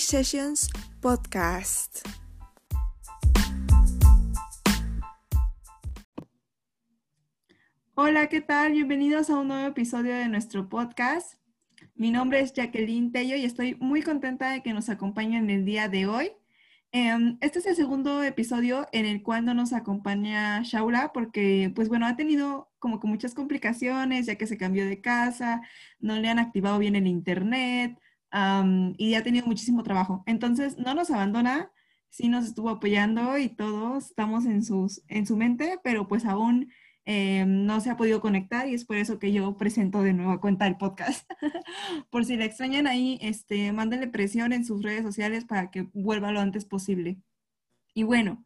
Sessions Podcast. Hola, ¿qué tal? Bienvenidos a un nuevo episodio de nuestro podcast. Mi nombre es Jacqueline Tello y estoy muy contenta de que nos acompañen el día de hoy. Em, este es el segundo episodio en el cual no nos acompaña Shaula porque, pues bueno, ha tenido como que muchas complicaciones ya que se cambió de casa, no le han activado bien el internet y ha tenido muchísimo trabajo. Entonces, no nos abandona, sí nos estuvo apoyando y todos estamos en, sus, en su mente, pero pues aún eh, no se ha podido conectar y es por eso que yo presento de nuevo a cuenta el podcast. por si le extrañan ahí, este, mándenle presión en sus redes sociales para que vuelva lo antes posible. Y bueno,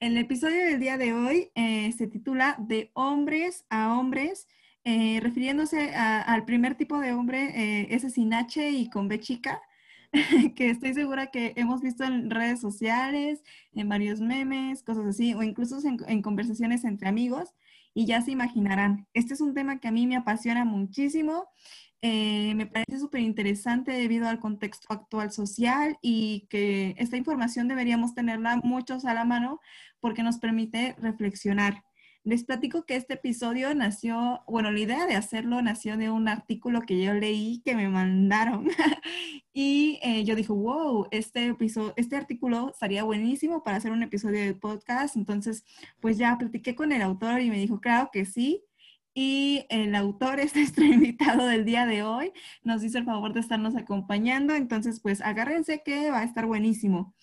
el episodio del día de hoy eh, se titula De hombres a hombres, eh, refiriéndose al primer tipo de hombre, ese sin H y con B chica, que estoy segura que hemos visto en redes sociales, en varios memes, cosas así, o incluso en conversaciones entre amigos y ya se imaginarán, este es un tema que a mí me apasiona muchísimo. Eh, me parece súper interesante debido al contexto actual social y que esta información deberíamos tenerla muchos a la mano porque nos permite reflexionar. Les platico que este episodio nació, bueno, la idea de hacerlo nació de un artículo que yo leí que me mandaron. y eh, yo dije, wow, este, episodio, este artículo estaría buenísimo para hacer un episodio de podcast. Entonces, pues ya platiqué con el autor y me dijo, claro que sí. Y el autor es nuestro invitado del día de hoy. Nos hizo el favor de estarnos acompañando. Entonces, pues agárrense que va a estar buenísimo.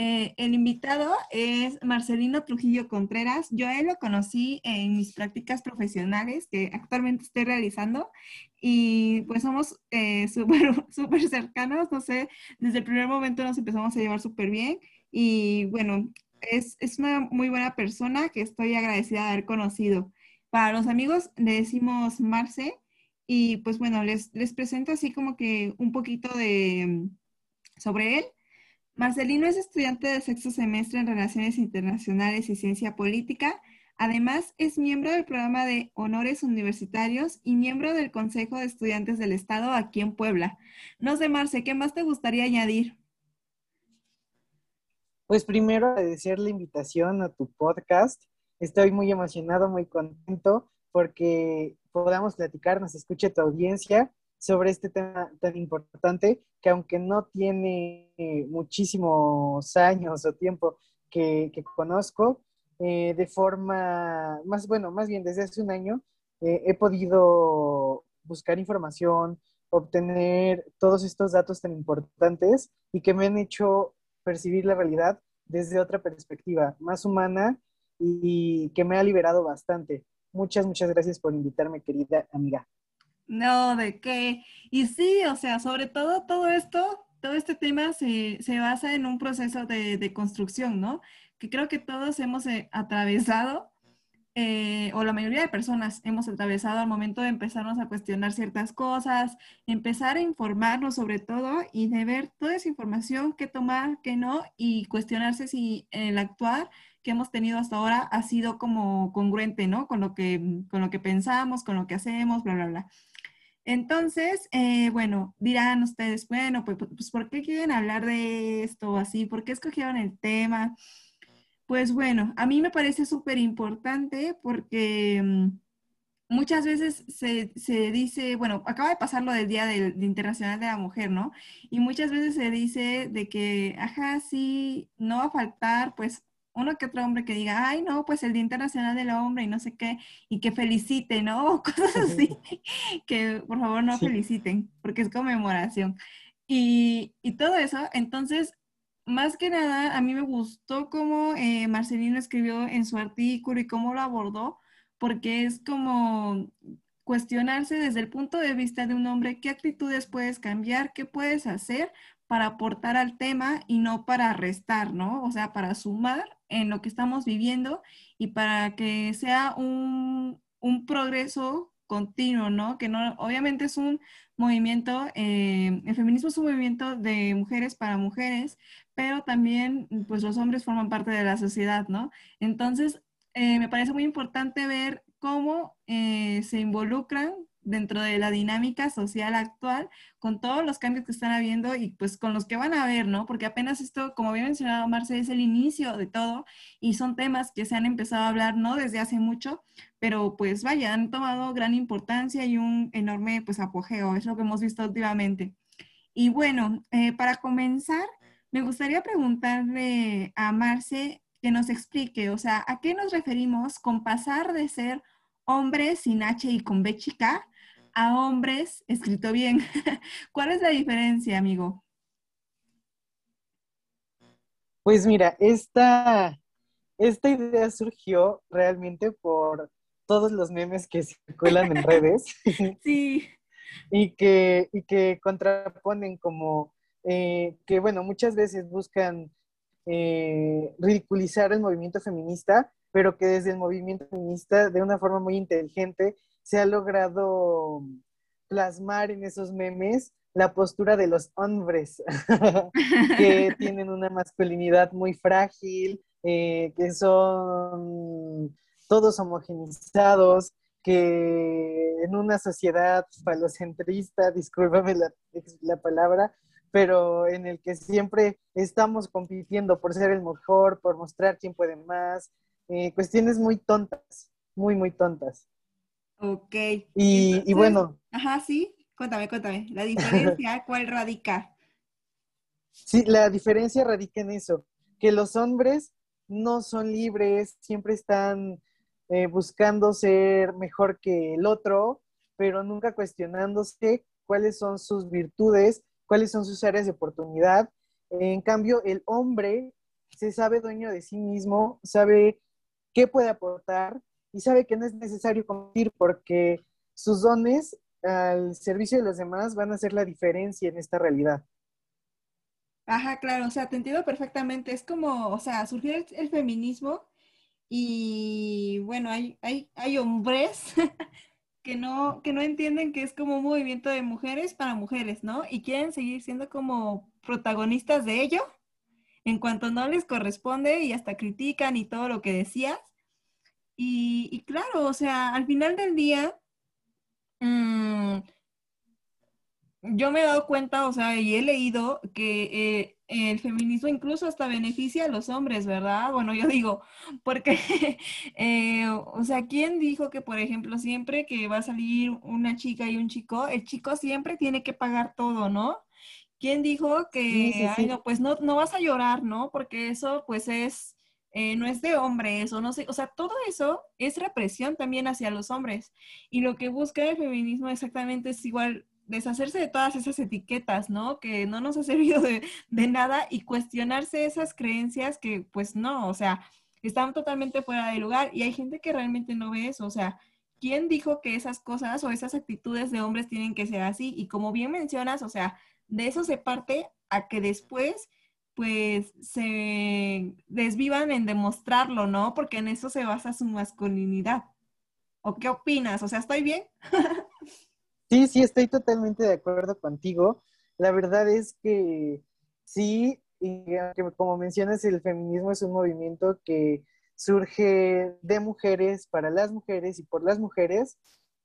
Eh, el invitado es Marcelino Trujillo Contreras. Yo a él lo conocí en mis prácticas profesionales que actualmente estoy realizando y pues somos eh, súper cercanos, no sé, desde el primer momento nos empezamos a llevar súper bien y bueno, es, es, una muy buena persona que estoy agradecida de haber conocido. Para los amigos le decimos Marce y pues bueno, les, les presento así como que un poquito de sobre él. Marcelino es estudiante de sexto semestre en Relaciones Internacionales y Ciencia Política. Además, es miembro del programa de Honores Universitarios y miembro del Consejo de Estudiantes del Estado aquí en Puebla. No sé, Marce, ¿qué más te gustaría añadir? Pues primero agradecer la invitación a tu podcast. Estoy muy emocionado, muy contento porque podamos platicar, nos escuche tu audiencia sobre este tema tan importante que aunque no tiene muchísimos años o tiempo que, conozco, eh, de forma más, bueno, más bien desde hace un año, eh, he podido buscar información, obtener todos estos datos tan importantes y que me han hecho percibir la realidad desde otra perspectiva, más humana y que me ha liberado bastante. Muchas, muchas gracias por invitarme, querida amiga. No, ¿de qué? Y sí, o sea, sobre todo todo esto, todo este tema se, basa en un proceso de, construcción, ¿no? Que creo que todos hemos eh, atravesado, eh, o la mayoría de personas hemos atravesado al momento de empezarnos a cuestionar ciertas cosas, empezar a informarnos sobre todo y de ver toda esa información, qué tomar, qué no, y cuestionarse si el actuar que hemos tenido hasta ahora ha sido como congruente, ¿no? Con lo que, con lo que pensamos, con lo que hacemos, bla, bla, bla. Entonces, eh, bueno, dirán ustedes, bueno, pues, pues, ¿por qué quieren hablar de esto así? ¿Por qué escogieron el tema? Pues bueno, a mí me parece súper importante porque mm, muchas veces se, dice, bueno, acaba de pasar lo del Día del, Internacional de la Mujer, ¿no? Y muchas veces se dice de que, ajá, sí, no va a faltar, pues uno que otro hombre que diga, ay, no, pues el Día Internacional del Hombre y no sé qué, y que felicite, ¿no? cosas así, que por favor no feliciten, porque es conmemoración. Y, y, todo eso, entonces, más que nada, a mí me gustó cómo eh, Marcelino escribió en su artículo y cómo lo abordó, porque es como cuestionarse desde el punto de vista de un hombre qué actitudes puedes cambiar, qué puedes hacer para aportar al tema y no para restar, ¿no? O sea, para sumar en lo que estamos viviendo y para que sea un, progreso continuo, ¿no? Que no, obviamente es un movimiento, eh, el feminismo es un movimiento de mujeres para mujeres, pero también, pues los hombres forman parte de la sociedad, ¿no? Entonces, eh, me parece muy importante ver cómo eh, se involucran dentro de la dinámica social actual, con todos los cambios que están habiendo y pues con los que van a haber, ¿no? Porque apenas esto, como había mencionado Marce, es el inicio de todo y son temas que se han empezado a hablar, ¿no? Desde hace mucho, pero pues vaya, han tomado gran importancia y un enorme pues apogeo, es lo que hemos visto últimamente. Y bueno, eh, para comenzar, me gustaría preguntarle a Marce que nos explique, o sea, ¿a qué nos referimos con pasar de ser hombres sin H y con B chica a hombres escrito bien? ¿Cuál es la diferencia, amigo? Pues mira, esta, esta idea surgió realmente por todos los memes que circulan en redes. Sí. y, que, y que contraponen como eh, que, bueno, muchas veces buscan eh, ridiculizar el movimiento feminista, pero que desde el movimiento feminista, de una forma muy inteligente, se ha logrado plasmar en esos memes la postura de los hombres, que tienen una masculinidad muy frágil, eh, que son todos homogenizados, que en una sociedad falocentrista, discúlpame la, la palabra, pero en el que siempre estamos compitiendo por ser el mejor, por mostrar quién puede más, eh, cuestiones muy tontas, muy, muy tontas. Ok. Y, bueno. Ajá, sí, cuéntame, cuéntame. La diferencia, ¿cuál radica? Sí, la diferencia radica en eso, que los hombres no son libres, siempre están eh, buscando ser mejor que el otro, pero nunca cuestionándose cuáles son sus virtudes cuáles son sus áreas de oportunidad. En cambio, el hombre se sabe dueño de sí mismo, sabe qué puede aportar y sabe que no es necesario competir porque sus dones al servicio de los demás van a hacer la diferencia en esta realidad. Ajá, claro, o sea, te entiendo perfectamente. Es como, o sea, surgió el, feminismo y bueno, hay, hay, hay hombres que no, que no entienden que es como un movimiento de mujeres para mujeres, ¿no? Y quieren seguir siendo como protagonistas de ello en cuanto no les corresponde y hasta critican y todo lo que decías. Y, claro, o sea, al final del día, mm, yo me he dado cuenta, o sea, y he leído que eh, el feminismo incluso hasta beneficia a los hombres, ¿verdad? Bueno, yo digo, porque, eh, o sea, ¿quién dijo que, por ejemplo, siempre que va a salir una chica y un chico, el chico siempre tiene que pagar todo, ¿no? ¿Quién dijo que, Ay, no, pues no, no vas a llorar, ¿no? Porque eso, pues es, eh, no es de hombres, o no sé, o sea, todo eso es represión también hacia los hombres. Y lo que busca el feminismo exactamente es igual deshacerse de todas esas etiquetas, ¿no? Que no nos ha servido de, nada y cuestionarse esas creencias que pues no, o sea, están totalmente fuera de lugar y hay gente que realmente no ve eso, o sea, ¿quién dijo que esas cosas o esas actitudes de hombres tienen que ser así? Y como bien mencionas, o sea, de eso se parte a que después pues se desvivan en demostrarlo, ¿no? Porque en eso se basa su masculinidad. ¿O qué opinas? O sea, ¿estoy bien? Sí, sí, estoy totalmente de acuerdo contigo. La verdad es que sí, y como mencionas, el feminismo es un movimiento que surge de mujeres para las mujeres y por las mujeres.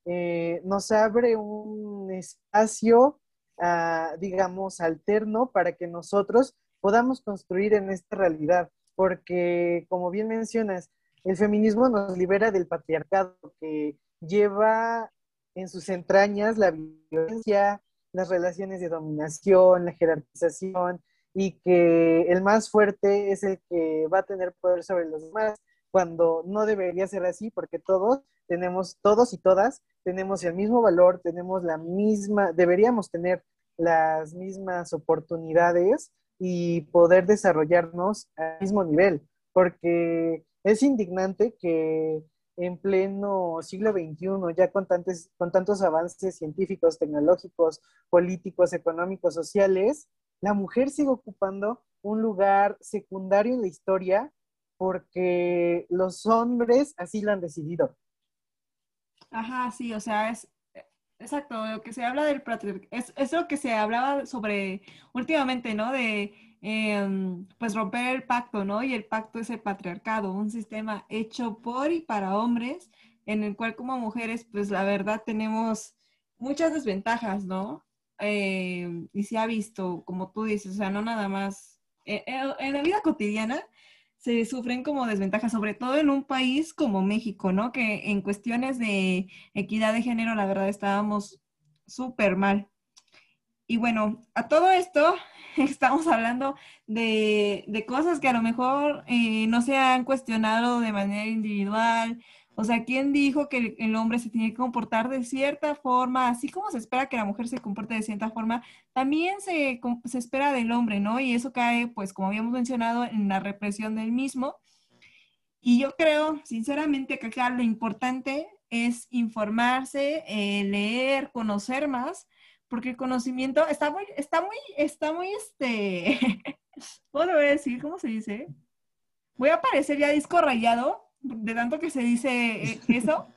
Eh, nos abre un espacio, ah, digamos, alterno para que nosotros podamos construir en esta realidad, porque como bien mencionas, el feminismo nos libera del patriarcado que lleva en sus entrañas la violencia, las relaciones de dominación, la jerarquización y que el más fuerte es el que va a tener poder sobre los demás cuando no debería ser así porque todos tenemos, todos y todas tenemos el mismo valor, tenemos la misma, deberíamos tener las mismas oportunidades y poder desarrollarnos al mismo nivel, porque es indignante que en pleno siglo XXI, ya con, con tantos avances científicos, tecnológicos, políticos, económicos, sociales, la mujer sigue ocupando un lugar secundario en la historia porque los hombres así lo han decidido. Ajá, sí, o sea, es exacto, lo que se habla del es, es lo que se hablaba sobre últimamente, ¿no? De Em, pues romper el pacto, ¿no? Y el pacto es el patriarcado, un sistema hecho por y para hombres, en el cual como mujeres, pues la verdad tenemos muchas desventajas, ¿no? Eh, y se ha visto, como tú dices, o sea, no nada más, eh, eh, en la vida cotidiana se sufren como desventajas, sobre todo en un país como México, ¿no? Que en cuestiones de equidad de género, la verdad, estábamos súper mal. Y bueno, a todo esto estamos hablando de, de cosas que a lo mejor no se han cuestionado de manera individual, o sea, ¿quién dijo que el hombre se tiene que comportar de cierta forma, así como se espera que la mujer se comporte de cierta forma, también se, se espera del hombre, ¿no? Y eso cae, pues, como habíamos mencionado, en la represión del mismo. Y yo creo, sinceramente, que acá lo importante es informarse, eh, leer, conocer más, porque el conocimiento está muy, está muy, está muy, este, ¿puedo decir? ¿Cómo se dice? Voy a parecer ya disco rayado, de tanto que se dice eh, eso,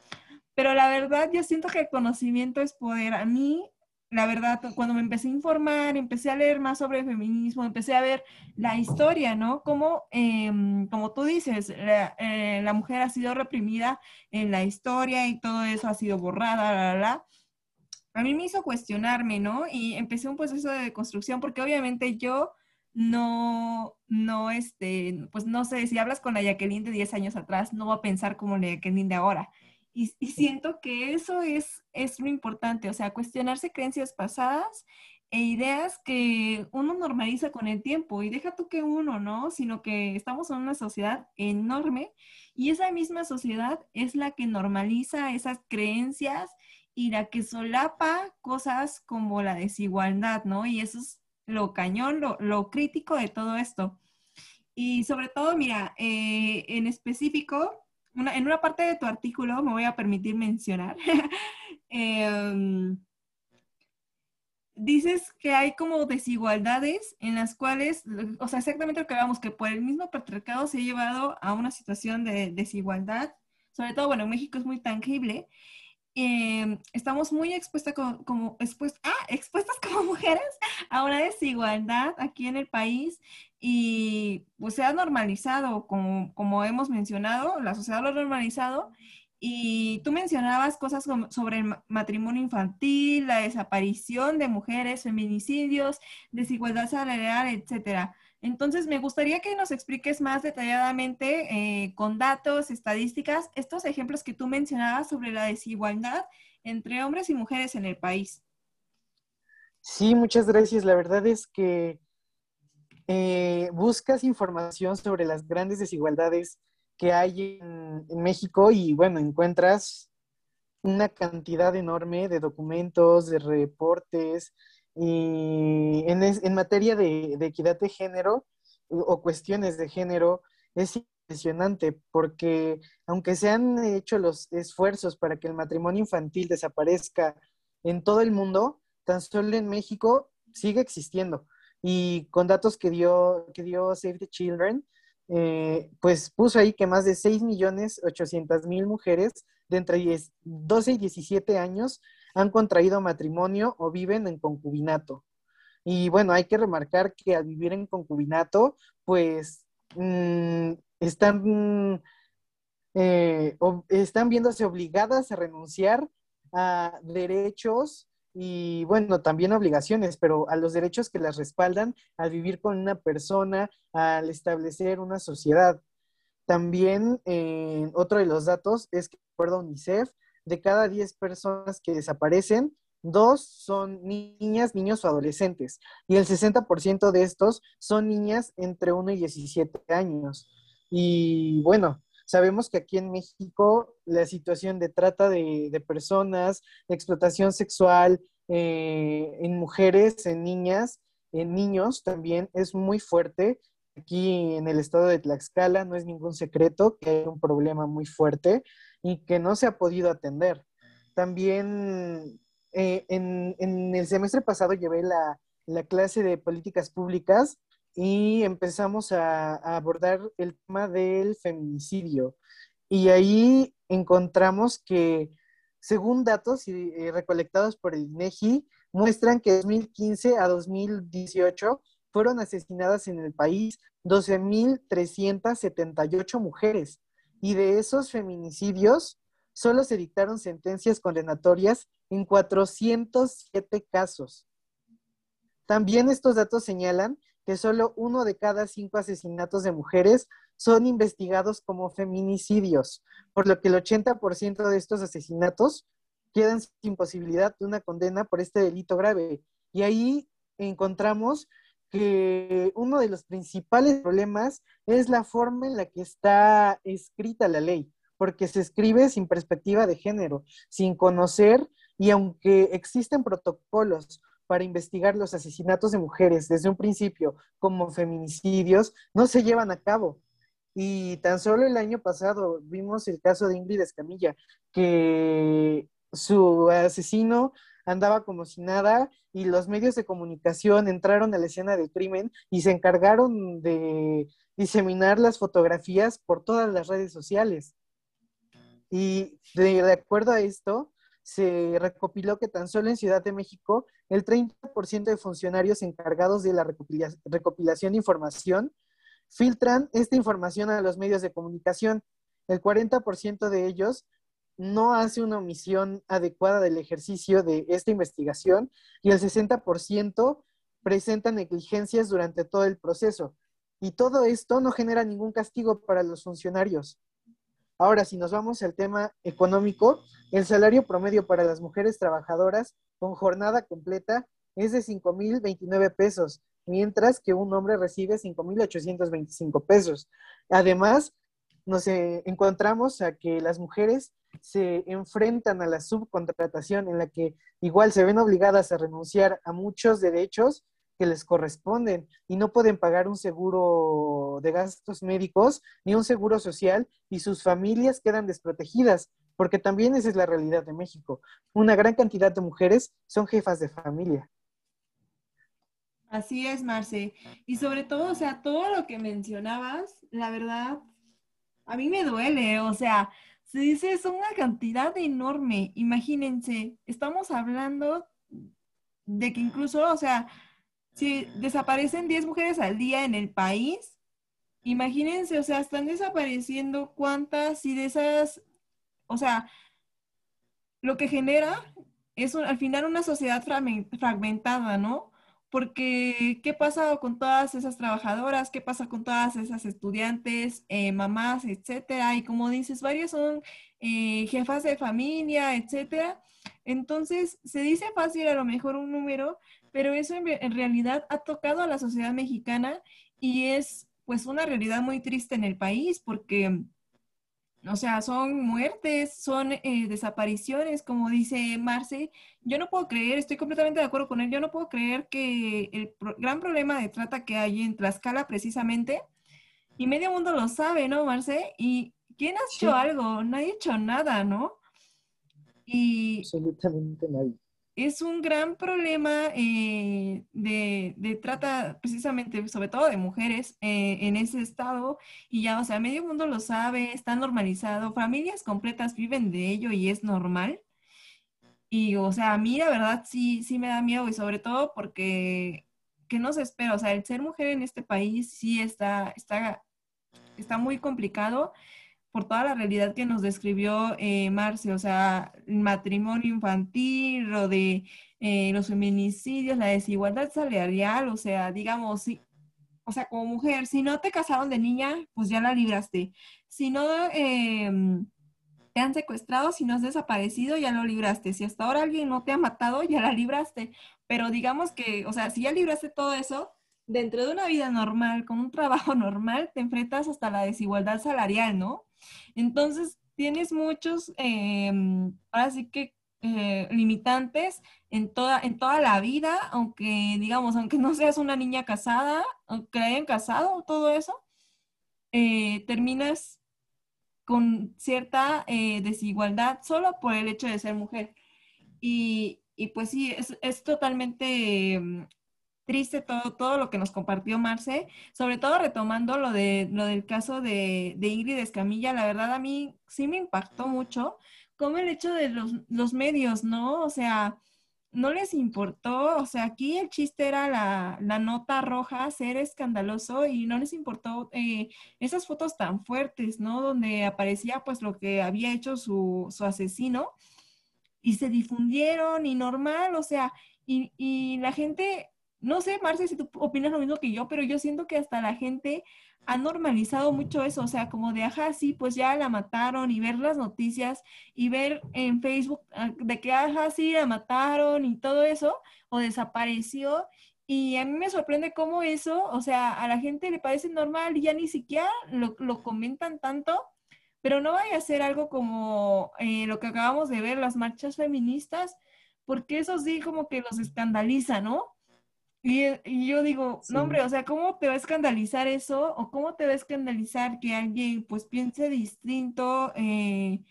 pero la verdad yo siento que el conocimiento es poder. A mí, la verdad, cuando me empecé a informar, empecé a leer más sobre feminismo, empecé a ver la historia, ¿no? Como, em, como tú dices, eh, la, mujer ha sido reprimida en la historia y todo eso ha sido borrada, la, la, la. A mí me hizo cuestionarme, ¿no? Y empecé un proceso de construcción porque obviamente yo no, no, este, pues no sé, si hablas con la Jacqueline de 10 años atrás, no va a pensar como la Jacqueline de ahora. Y, siento que eso es, es lo importante, o sea, cuestionarse creencias pasadas e ideas que uno normaliza con el tiempo. Y deja tú que uno, ¿no? Sino que estamos en una sociedad enorme y esa misma sociedad es la que normaliza esas creencias y la que solapa cosas como la desigualdad, ¿no? Y eso es lo cañón, lo, crítico de todo esto. Y sobre todo, mira, eh, en específico, en una parte de tu artículo me voy a permitir mencionar, em, dices que hay como desigualdades en las cuales, o sea, exactamente lo que hablamos, que por el mismo patriarcado se ha llevado a una situación de desigualdad, sobre todo, bueno, México es muy tangible, Em, estamos muy expuestas como, ah, expuestas como mujeres a una desigualdad aquí en el país y pues se ha normalizado, como, como hemos mencionado, la sociedad lo ha normalizado y tú mencionabas cosas sobre el matrimonio infantil, la desaparición de mujeres, feminicidios, desigualdad salarial, etcétera. Entonces, me gustaría que nos expliques más detalladamente, eh, con datos, estadísticas, estos ejemplos que tú mencionabas sobre la desigualdad entre hombres y mujeres en el país. Sí, muchas gracias. La verdad es que eh, buscas información sobre las grandes desigualdades que hay en, México y bueno, encuentras una cantidad enorme de documentos, de reportes, y en, materia de, equidad de género o cuestiones de género, es impresionante porque aunque se han hecho los esfuerzos para que el matrimonio infantil desaparezca en todo el mundo, tan solo en México sigue existiendo. Y con datos que dio, que dio Save the Children, eh, pues puso ahí que más de 6.800.000 mujeres de entre 12 y 17 años han contraído matrimonio o viven en concubinato. Y bueno, hay que remarcar que al vivir en concubinato, pues mm, están, eh, están viéndose obligadas a renunciar a derechos y bueno, también obligaciones, pero a los derechos que las respaldan al vivir con una persona, al establecer una sociedad. También eh, otro de los datos es que, de acuerdo a UNICEF, de cada 10 personas que desaparecen, dos son niñas, niños o adolescentes. Y el 60% de estos son niñas entre 1 y 17 años. Y bueno, sabemos que aquí en México la situación de trata de, personas, de explotación sexual eh, en mujeres, en niñas, en niños también es muy fuerte. Aquí en el estado de Tlaxcala no es ningún secreto que hay un problema muy fuerte y que no se ha podido atender. También eh, en, el semestre pasado llevé la, clase de políticas públicas y empezamos a, abordar el tema del feminicidio. Y ahí encontramos que, según datos eh, recolectados por el INEGI, muestran que de 2015 a 2018 fueron asesinadas en el país 12.378 mujeres y de esos feminicidios, solo se dictaron sentencias condenatorias en 407 casos. También estos datos señalan que solo uno de cada cinco asesinatos de mujeres son investigados como feminicidios, por lo que el 80% de estos asesinatos quedan sin posibilidad de una condena por este delito grave. Y ahí encontramos que uno de los principales problemas es la forma en la que está escrita la ley, porque se escribe sin perspectiva de género, sin conocer, y aunque existen protocolos para investigar los asesinatos de mujeres desde un principio como feminicidios, no se llevan a cabo. Y tan solo el año pasado vimos el caso de Ingrid Escamilla, que su asesino andaba como si nada y los medios de comunicación entraron a la escena del crimen y se encargaron de diseminar las fotografías por todas las redes sociales. Y de, acuerdo a esto, se recopiló que tan solo en Ciudad de México el 30% de funcionarios encargados de la recopilación de información filtran esta información a los medios de comunicación. El 40% de ellos no hace una omisión adecuada del ejercicio de esta investigación y el 60% presenta negligencias durante todo el proceso. Y todo esto no genera ningún castigo para los funcionarios. Ahora, si nos vamos al tema económico, el salario promedio para las mujeres trabajadoras con jornada completa es de 5.029 pesos, mientras que un hombre recibe 5.825 pesos. Además, nos eh, encontramos a que las mujeres se enfrentan a la subcontratación en la que igual se ven obligadas a renunciar a muchos derechos que les corresponden y no pueden pagar un seguro de gastos médicos ni un seguro social y sus familias quedan desprotegidas, porque también esa es la realidad de México. Una gran cantidad de mujeres son jefas de familia. Así es, Marce. Y sobre todo, o sea, todo lo que mencionabas, la verdad, a mí me duele, o sea, se dice es una cantidad enorme. Imagínense, estamos hablando de que incluso, o sea, si desaparecen 10 mujeres al día en el país, imagínense, o sea, están desapareciendo cuántas y de esas, o sea, lo que genera es al final una sociedad fragmentada, ¿no? Porque, ¿qué pasa con todas esas trabajadoras? ¿Qué pasa con todas esas estudiantes, eh, mamás, etcétera? Y como dices, varias son eh, jefas de familia, etcétera. Entonces, se dice fácil a lo mejor un número, pero eso en, en, realidad ha tocado a la sociedad mexicana y es pues una realidad muy triste en el país porque o sea, son muertes, son eh, desapariciones, como dice Marce. Yo no puedo creer, estoy completamente de acuerdo con él, yo no puedo creer que el gran problema de trata que hay en Tlaxcala precisamente, y medio mundo lo sabe, ¿no, Marce? ¿Y quién ha hecho algo? Nadie ha hecho nada, ¿no? Y Absolutamente nadie es un gran problema eh, de, trata precisamente, sobre todo de mujeres eh, en ese estado y ya, o sea, medio mundo lo sabe, está normalizado, familias completas viven de ello y es normal. Y, o sea, a mí la verdad sí, sí me da miedo y sobre todo porque, ¿qué nos espera? O sea, el ser mujer en este país sí está, está, está muy complicado por toda la realidad que nos describió eh, Marce, o sea, el matrimonio infantil, lo de eh, los feminicidios, la desigualdad salarial, o sea, digamos, sí, o sea, como mujer, si no te casaron de niña, pues ya la libraste. Si no em, te han secuestrado, si no has desaparecido, ya lo libraste. Si hasta ahora alguien no te ha matado, ya la libraste. Pero digamos que, o sea, si ya libraste todo eso, dentro de una vida normal, con un trabajo normal, te enfrentas hasta la desigualdad salarial, ¿no? Entonces, tienes muchos, eh, ahora sí que eh, limitantes en toda, en toda la vida, aunque digamos, aunque no seas una niña casada, aunque hayan casado, todo eso, eh, terminas con cierta desigualdad solo por el hecho de ser mujer. Y, y pues sí, es, es totalmente triste todo, todo lo que nos compartió Marce, sobre todo retomando lo, de, lo del caso de, de Ingrid Escamilla, la verdad a mí sí me impactó mucho como el hecho de los, los medios, ¿no? O sea, no les importó, o sea, aquí el chiste era la, nota roja, ser escandaloso y no les importó eh, esas fotos tan fuertes, ¿no? Donde aparecía pues lo que había hecho su, su asesino y se difundieron y normal, o sea, y, y la gente, no sé, Marce, si tú opinas lo mismo que yo, pero yo siento que hasta la gente ha normalizado mucho eso, o sea, como de, ajá, sí, pues ya la mataron y ver las noticias y ver en Facebook ah, de que, ajá, sí, la mataron y todo eso, o desapareció. Y a mí me sorprende cómo eso, o sea, a la gente le parece normal y ya ni siquiera lo, comentan tanto, pero no vaya a ser algo como eh, lo que acabamos de ver, las marchas feministas, porque eso sí como que los escandaliza, ¿no? Y, yo digo, no hombre, o sea, ¿cómo te va a escandalizar eso? ¿O cómo te va a escandalizar que alguien pues piense distinto eh,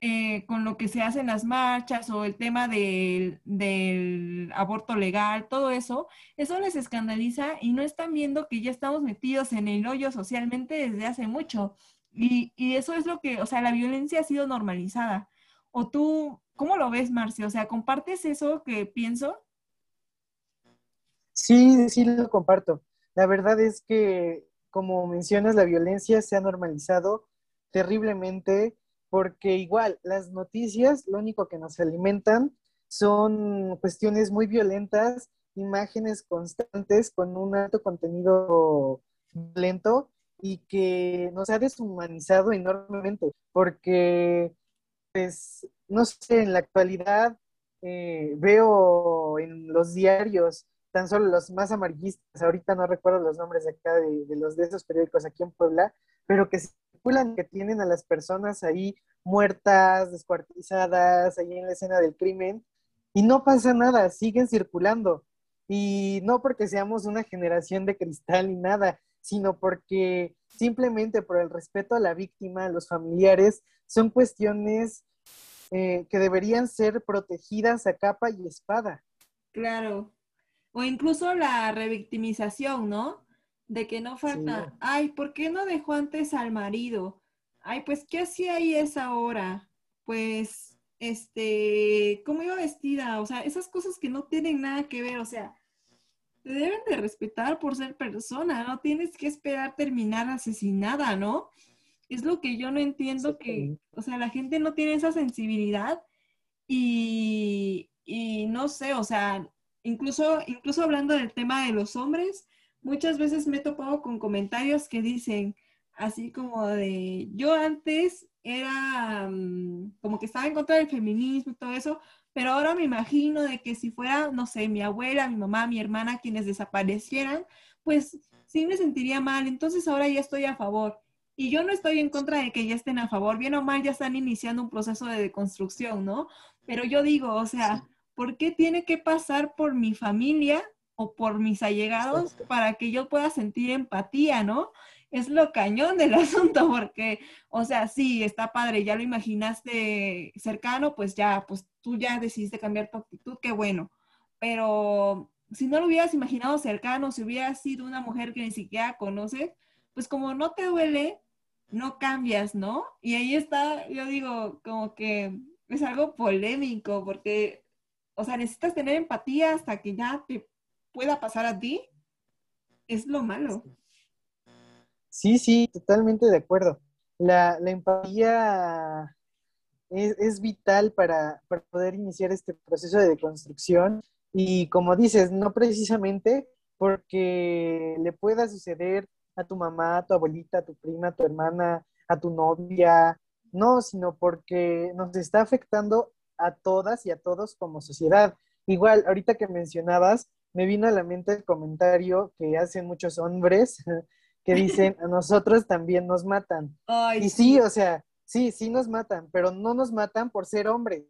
eh, con lo que se hace en las marchas o el tema del, del, aborto legal, todo eso? Eso les escandaliza y no están viendo que ya estamos metidos en el hoyo socialmente desde hace mucho. Y, y eso es lo que, o sea, la violencia ha sido normalizada. ¿O tú, cómo lo ves, Marcia? O sea, ¿compartes eso que pienso? Sí, sí lo comparto. La verdad es que, como mencionas, la violencia se ha normalizado terriblemente porque igual las noticias lo único que nos alimentan son cuestiones muy violentas, imágenes constantes con un alto contenido violento y que nos ha deshumanizado enormemente porque, pues, no sé, en la actualidad eh, veo en los diarios tan solo los más amarillistas, ahorita no recuerdo los nombres de acá de, los de esos periódicos aquí en Puebla, pero que circulan, que tienen a las personas ahí muertas, descuartizadas, ahí en la escena del crimen, y no pasa nada, siguen circulando. Y no porque seamos una generación de cristal ni nada, sino porque simplemente por el respeto a la víctima, a los familiares, son cuestiones eh, que deberían ser protegidas a capa y espada. Claro, o incluso la revictimización, ¿no? De que no falta, ay, ¿por qué no dejó antes al marido? Ay, pues, ¿qué hacía ahí esa hora? Pues, este, ¿cómo iba vestida? O sea, esas cosas que no tienen nada que ver, o sea, te deben de respetar por ser persona, no tienes que esperar terminar asesinada, ¿no? Es lo que yo no entiendo que, o sea, la gente no tiene esa sensibilidad y, y no sé, o sea, incluso, incluso hablando del tema de los hombres, muchas veces me he topado con comentarios que dicen así como de, yo antes era mm, como que estaba en contra del feminismo y todo eso, pero ahora me imagino de que si fuera, no sé, mi abuela, mi mamá, mi hermana, quienes desaparecieran, pues sí me sentiría mal, entonces ahora ya estoy a favor. Y yo no estoy en contra de que ya estén a favor, bien o mal ya están iniciando un proceso de deconstrucción, ¿no? Pero yo digo, o sea, ¿por qué tiene que pasar por mi familia o por mis allegados para que yo pueda sentir empatía, ¿no? Es lo cañón del asunto, porque, o sea, sí, está padre, ya lo imaginaste cercano, pues ya, pues tú ya decidiste cambiar tu actitud, qué bueno. Pero si no lo hubieras imaginado cercano, si hubieras sido una mujer que ni siquiera conoces, pues como no te duele, no cambias, ¿no? Y ahí está, yo digo, como que es algo polémico, porque o sea, necesitas tener empatía hasta que ya te pueda pasar a ti. Es lo malo. Sí, sí, totalmente de acuerdo. La, empatía es, vital para, poder iniciar este proceso de deconstrucción. Y como dices, no precisamente porque le pueda suceder a tu mamá, a tu abuelita, a tu prima, a tu hermana, a tu novia, no, sino porque nos está afectando a todas y a todos como sociedad. Igual, ahorita que mencionabas, me vino a la mente el comentario que hacen muchos hombres que dicen, a nosotros también nos matan. y sí, o sea, sí, sí nos matan, pero no nos matan por ser hombres.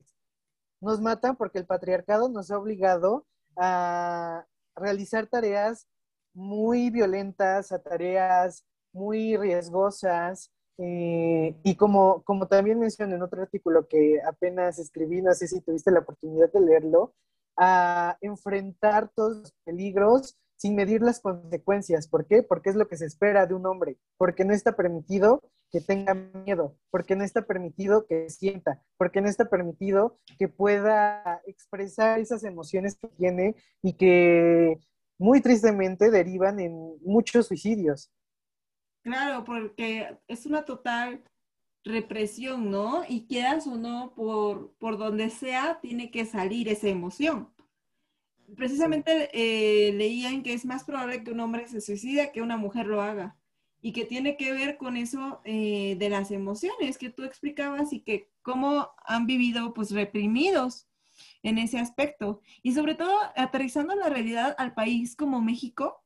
Nos matan porque el patriarcado nos ha obligado a realizar tareas muy violentas, a tareas muy riesgosas, eh, y como, como también mencioné en otro artículo que apenas escribí, no sé si tuviste la oportunidad de leerlo, a enfrentar todos los peligros sin medir las consecuencias. ¿Por qué? Porque es lo que se espera de un hombre, porque no está permitido que tenga miedo, porque no está permitido que sienta, porque no está permitido que pueda expresar esas emociones que tiene y que muy tristemente derivan en muchos suicidios. Claro, porque es una total represión, ¿no? Y quieras o no, por, por donde sea, tiene que salir esa emoción. Precisamente eh, leían que es más probable que un hombre se suicida que una mujer lo haga y que tiene que ver con eso eh, de las emociones que tú explicabas y que cómo han vivido pues reprimidos en ese aspecto. Y sobre todo aterrizando la realidad al país como México,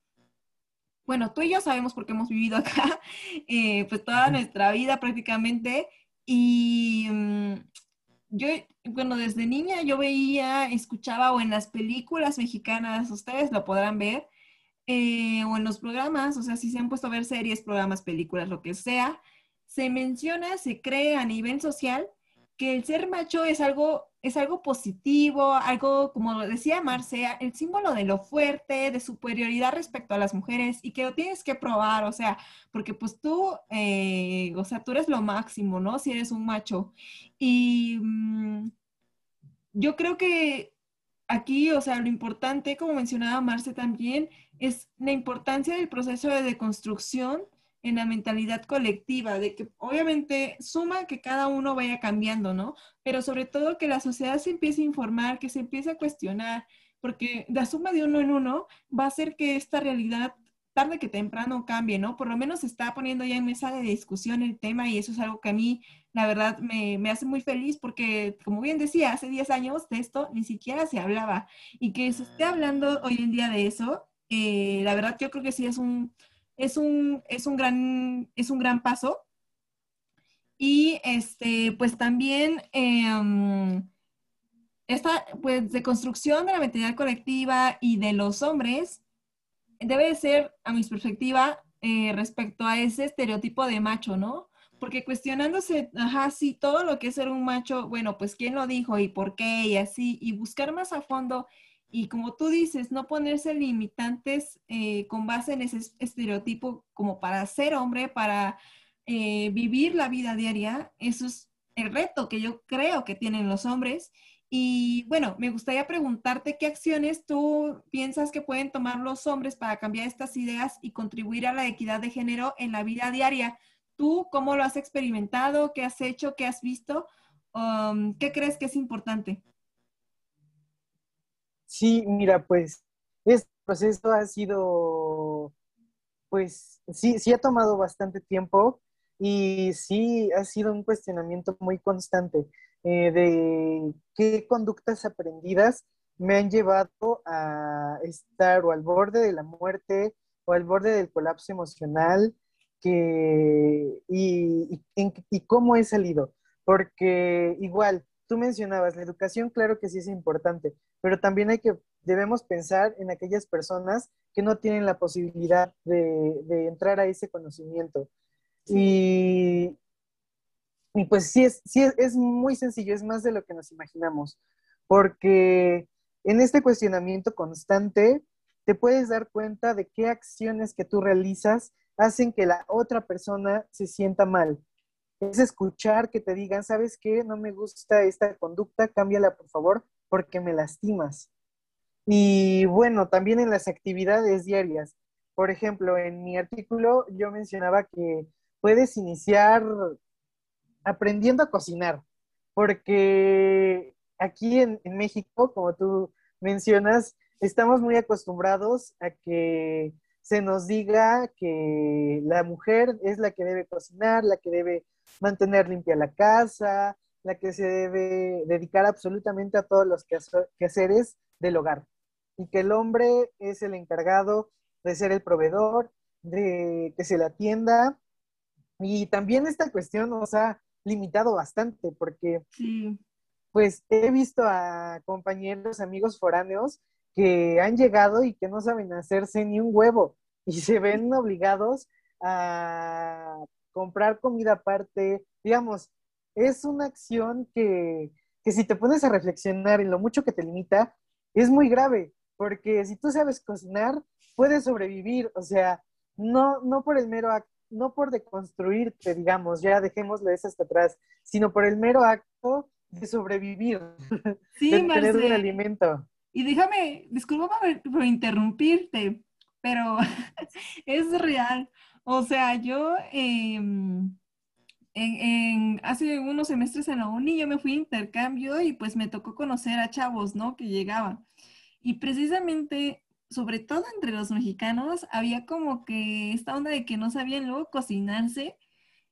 bueno, tú y yo sabemos porque hemos vivido acá, eh, pues toda nuestra vida prácticamente. Y mm, yo, bueno, desde niña yo veía, escuchaba o en las películas mexicanas, ustedes lo podrán ver, eh, o en los programas, o sea, si se han puesto a ver series, programas, películas, lo que sea, se menciona, se cree a nivel social que el ser macho es algo, es algo positivo, algo, como decía Marcia, el símbolo de lo fuerte, de superioridad respecto a las mujeres y que lo tienes que probar, o sea, porque pues tú, eh, o sea, tú eres lo máximo, ¿no? Si eres un macho. Y mm, yo creo que aquí, o sea, lo importante, como mencionaba Marce también, es la importancia del proceso de deconstrucción en la mentalidad colectiva, de que obviamente suma que cada uno vaya cambiando, ¿no? Pero sobre todo que la sociedad se empiece a informar, que se empiece a cuestionar, porque la suma de uno en uno va a hacer que esta realidad tarde que temprano cambie, ¿no? Por lo menos está poniendo ya en mesa de discusión el tema y eso es algo que a mí, la verdad, me, me hace muy feliz porque, como bien decía, hace 10 años de esto ni siquiera se hablaba y que se esté hablando hoy en día de eso, eh, la verdad yo creo que sí es un, es un, es un, gran, es un gran paso. Y este, pues también em, esta pues, de construcción de la mentalidad colectiva y de los hombres debe ser, a mi perspectiva, eh, respecto a ese estereotipo de macho, ¿no? Porque cuestionándose, ajá, sí, todo lo que es ser un macho, bueno, pues quién lo dijo y por qué y así, y buscar más a fondo y como tú dices, no ponerse limitantes eh, con base en ese estereotipo como para ser hombre, para eh, vivir la vida diaria, eso es el reto que yo creo que tienen los hombres. Y bueno, me gustaría preguntarte qué acciones tú piensas que pueden tomar los hombres para cambiar estas ideas y contribuir a la equidad de género en la vida diaria. ¿Tú cómo lo has experimentado? ¿Qué has hecho? ¿Qué has visto? Um, ¿Qué crees que es importante? Sí, mira, pues este proceso ha sido, pues sí, sí ha tomado bastante tiempo y sí ha sido un cuestionamiento muy constante eh, de qué conductas aprendidas me han llevado a estar o al borde de la muerte o al borde del colapso emocional que, y, y cómo he salido. Porque igual, tú mencionabas, la educación, claro que sí es importante, pero también hay que, debemos pensar en aquellas personas que no tienen la posibilidad de, entrar a ese conocimiento. Y, y, pues sí, es, sí es, muy sencillo, es más de lo que nos imaginamos, porque en este cuestionamiento constante te puedes dar cuenta de qué acciones que tú realizas hacen que la otra persona se sienta mal. Es escuchar que te digan, ¿sabes qué? No me gusta esta conducta, cámbiala por favor, porque me lastimas. Y bueno, también en las actividades diarias. Por ejemplo, en mi artículo yo mencionaba que puedes iniciar aprendiendo a cocinar, porque aquí en, México, como tú mencionas, estamos muy acostumbrados a que se nos diga que la mujer es la que debe cocinar, la que debe mantener limpia la casa, la que se debe dedicar absolutamente a todos los quehaceres del hogar y que el hombre es el encargado de ser el proveedor, de que se le atienda. Y también esta cuestión nos ha limitado bastante porque pues he visto a compañeros, amigos foráneos que han llegado y que no saben hacerse ni un huevo y se ven obligados a comprar comida aparte, digamos, es una acción que, si te pones a reflexionar en lo mucho que te limita, es muy grave, porque si tú sabes cocinar, puedes sobrevivir, o sea, no, no por el mero acto, no por deconstruirte, digamos, ya dejémoslo eso hasta atrás, sino por el mero acto de sobrevivir, Sí, de tener un Marce. alimento. Y déjame, disculpa por, por interrumpirte, pero es real. O sea, yo em, en, hace unos semestres en la uni yo me fui a intercambio y pues me tocó conocer a chavos, ¿no? Que llegaban. Y precisamente, sobre todo entre los mexicanos, había como que esta onda de que no sabían luego cocinarse.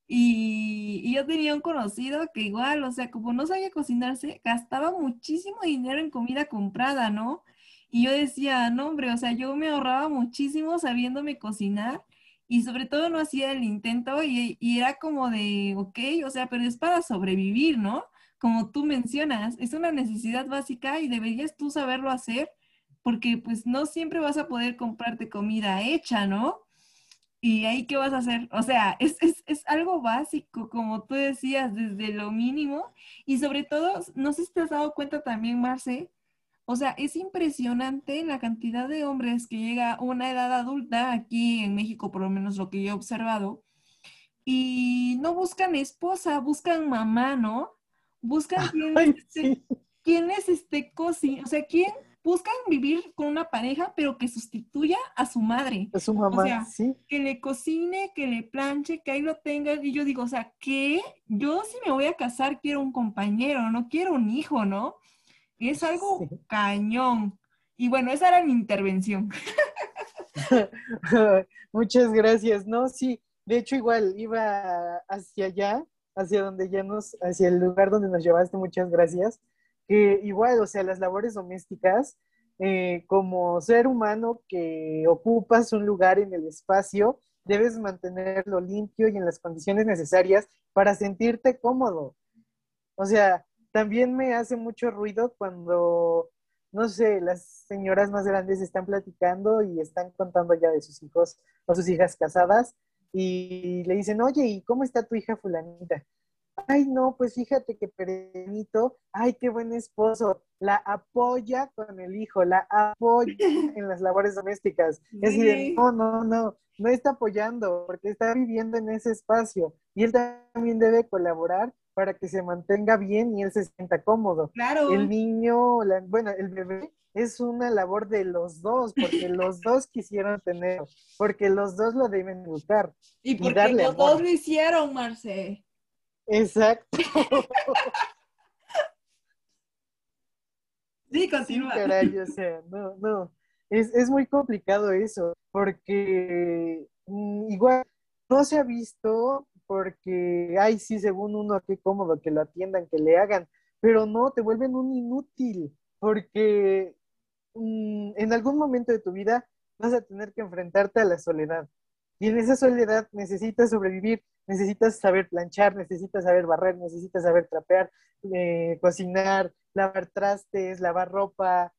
Y, y yo tenía un conocido que igual, o sea, como no sabía cocinarse, gastaba muchísimo dinero en comida comprada, ¿no? Y yo decía, no, hombre, o sea, yo me ahorraba muchísimo sabiéndome cocinar y sobre todo no hacía el intento y, era como de, ok, o sea, pero es para sobrevivir, ¿no? Como tú mencionas, es una necesidad básica y deberías tú saberlo hacer porque pues no siempre vas a poder comprarte comida hecha, ¿no? ¿Y ahí qué vas a hacer? O sea, es, es, es algo básico, como tú decías, desde lo mínimo. Y sobre todo, no sé si te has dado cuenta también, Marce, o sea, es impresionante la cantidad de hombres que llega a una edad adulta aquí en México, por lo menos lo que yo he observado, y no buscan esposa, buscan mamá, ¿no? Buscan quién Ay, es, sí. quién es este cosi, o sea, quién buscan vivir con una pareja, pero que sustituya a su madre Es su mamá, sea, sí. que le cocine, que le planche, que ahí lo tenga. Y yo digo, o sea, ¿qué? Yo si me voy a casar quiero un compañero, no quiero un hijo, ¿no? Es algo Sí. cañón. Y bueno, esa era mi intervención. Muchas gracias. No, sí, de hecho igual iba hacia allá, hacia donde ya nos, hacia el lugar donde nos llevaste, muchas gracias. Que igual, o sea, las labores domésticas, eh, como ser humano que ocupas un lugar en el espacio, debes mantenerlo limpio y en las condiciones necesarias para sentirte cómodo. O sea, también me hace mucho ruido cuando no sé, las señoras más grandes están platicando y están contando ya de sus hijos o sus hijas casadas y le dicen, oye, ¿y cómo está tu hija fulanita? Ay, no, pues fíjate que Perenito, ay, qué buen esposo, la apoya con el hijo, la apoya en las labores domésticas. Es decir, Sí. no, no, no, no está apoyando porque está viviendo en ese espacio y él también debe colaborar para que se mantenga bien y él se sienta cómodo Claro. el niño, la- bueno, el bebé es una labor de los dos, porque los dos quisieron tener, porque los dos lo deben buscar. Y porque darle los amor. dos lo hicieron, Marce. Exacto. Sí, Sí, continúa. caray, o sea, no, no. Es, es muy complicado eso, porque mm, igual no se ha visto porque, ay, sí, según uno, qué cómodo que lo atiendan, que le hagan, pero no, te vuelven un inútil, porque mm, en algún momento de tu vida vas a tener que enfrentarte a la soledad. Y en esa soledad necesitas sobrevivir, necesitas saber planchar, necesitas saber barrer, necesitas saber trapear, eh, cocinar, lavar trastes, lavar ropa,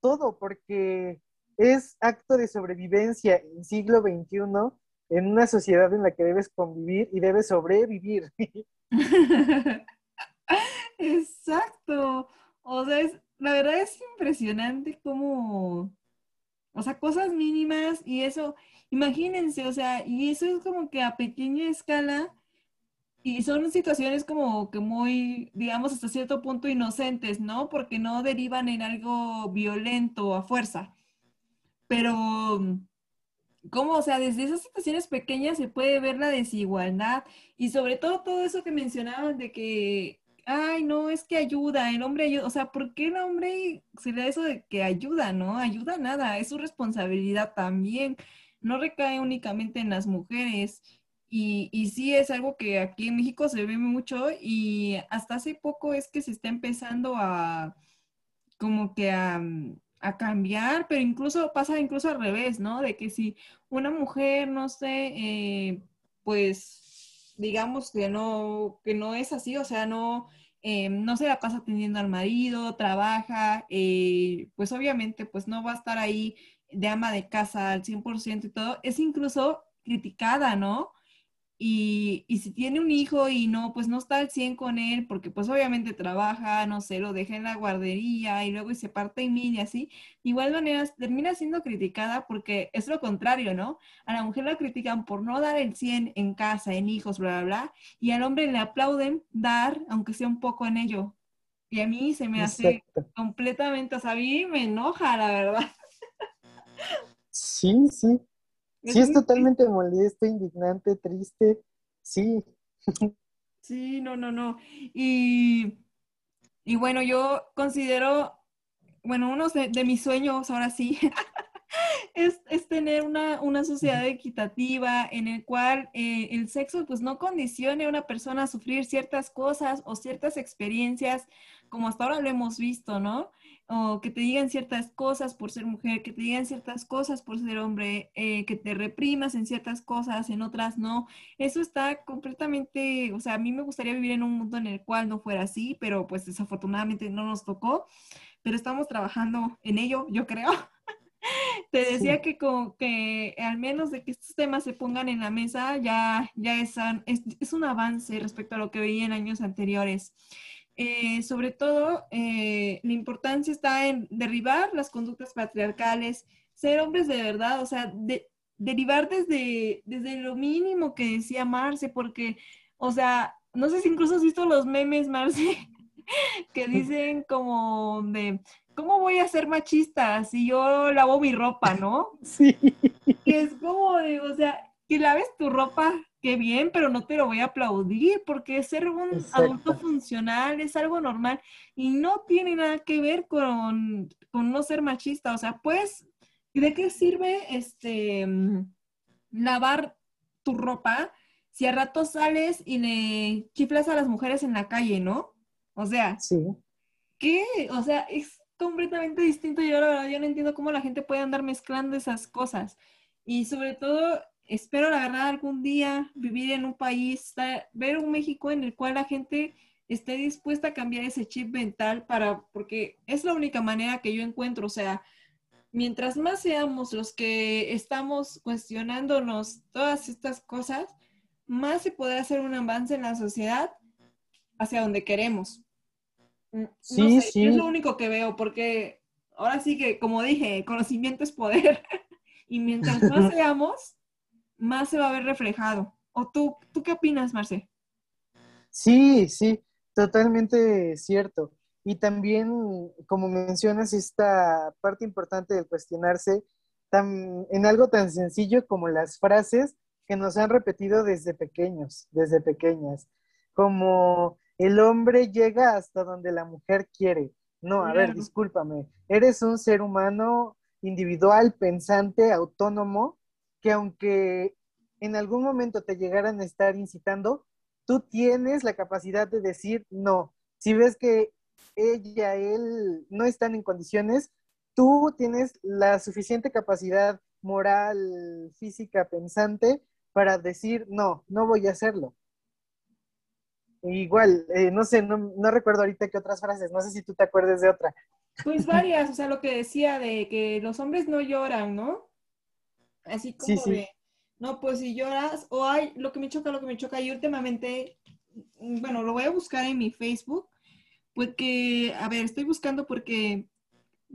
todo, porque es acto de sobrevivencia en siglo XXI, en una sociedad en la que debes convivir y debes sobrevivir. Exacto. O sea, es, la verdad es impresionante cómo, o sea, cosas mínimas y eso, imagínense, o sea, y eso es como que a pequeña escala y son situaciones como que muy, digamos, hasta cierto punto inocentes, ¿no? Porque no derivan en algo violento a fuerza. Pero, ¿cómo? O sea, desde esas situaciones pequeñas se puede ver la desigualdad y sobre todo todo eso que mencionaban de que, ay, no, es que ayuda, el hombre ayuda, o sea, ¿por qué el hombre se da eso de que ayuda, no? Ayuda nada, es su responsabilidad también, no recae únicamente en las mujeres. Y, y sí es algo que aquí en México se ve mucho y hasta hace poco es que se está empezando a como que a, a cambiar, pero incluso pasa incluso al revés, ¿no? De que si una mujer, no sé, eh, pues digamos que no, que no es así, o sea, no, eh, no se la pasa atendiendo al marido, trabaja, eh, pues obviamente pues no va a estar ahí de ama de casa al 100% y todo, es incluso criticada, ¿no? Y, y, si tiene un hijo y no, pues no está al 100 con él, porque pues obviamente trabaja, no sé, lo deja en la guardería y luego y se parte en mil y así, igual manera termina siendo criticada porque es lo contrario, ¿no? A la mujer la critican por no dar el 100 en casa, en hijos, bla, bla, bla, y al hombre le aplauden dar, aunque sea un poco en ello. Y a mí se me hace completamente, o sea, a mí me enoja, la verdad. Sí, sí, Sí, es totalmente molesto, indignante, triste. Sí. Sí, no, no, no. Y, y bueno, yo considero, bueno, uno de, mis sueños, ahora sí, es, es, tener una, una, sociedad equitativa en el cual eh, el sexo pues no condicione a una persona a sufrir ciertas cosas o ciertas experiencias como hasta ahora lo hemos visto, ¿no? O que te digan ciertas cosas por ser mujer, que te digan ciertas cosas por ser hombre, eh, que te reprimas en ciertas cosas, en otras no. Eso está completamente, o sea, a mí me gustaría vivir en un mundo en el cual no fuera así, pero pues desafortunadamente no nos tocó, pero estamos trabajando en ello, yo creo. te decía que, con, que al menos de que estos temas se pongan en la mesa, ya, ya es, es un avance respecto a lo que veía en años anteriores. Eh, sobre todo, eh, la importancia está en derribar las conductas patriarcales, ser hombres de verdad, o sea, derivar desde, desde lo mínimo que decía Marce, porque, o sea, no sé si incluso has visto los memes, Marce, que dicen como de, ¿cómo voy a ser machista si yo lavo mi ropa, no? Sí. Y es como de, o sea, que laves tu ropa qué bien, pero no te lo voy a aplaudir porque ser un adulto funcional es algo normal y no tiene nada que ver con, no ser machista. O sea, pues, ¿de qué sirve este lavar tu ropa si a rato sales y le chiflas a las mujeres en la calle, ¿no? O sea, sí. ¿qué? O sea, es completamente distinto. Yo la verdad, yo no entiendo cómo la gente puede andar mezclando esas cosas. Y sobre todo, espero la verdad algún día vivir en un país, ver un México en el cual la gente esté dispuesta a cambiar ese chip mental para, porque es la única manera que yo encuentro, o sea, mientras más seamos los que estamos cuestionándonos todas estas cosas, más se podrá hacer un avance en la sociedad hacia donde queremos. Mm, sí, sí. Es lo único que veo, porque ahora sí que, como dije, conocimiento es poder. y mientras más seamos, más se va a ver reflejado. ¿O tú, tú qué opinas, Marce? Sí, sí, totalmente cierto. Y también, como mencionas, esta parte importante de cuestionarse en algo tan sencillo como las frases que nos han repetido desde pequeños, desde pequeñas, como el hombre llega hasta donde la mujer quiere. No, a ver, discúlpame, eres un ser humano individual, pensante, autónomo, que aunque en algún momento te llegaran a estar incitando, tú tienes la capacidad de decir no. Si ves que ella, él no están en condiciones, tú tienes la suficiente capacidad moral, física, pensante para decir no, no voy a hacerlo. Igual, eh, no sé, no, recuerdo ahorita qué otras frases, no sé si tú te acuerdas de otra. Pues varias, o sea, lo que decía de que los hombres no lloran, ¿no? Así como de, no, pues si lloras, o hay, lo que me choca, lo que me choca, y últimamente, bueno, lo voy a buscar en mi Facebook, porque, a ver, estoy buscando porque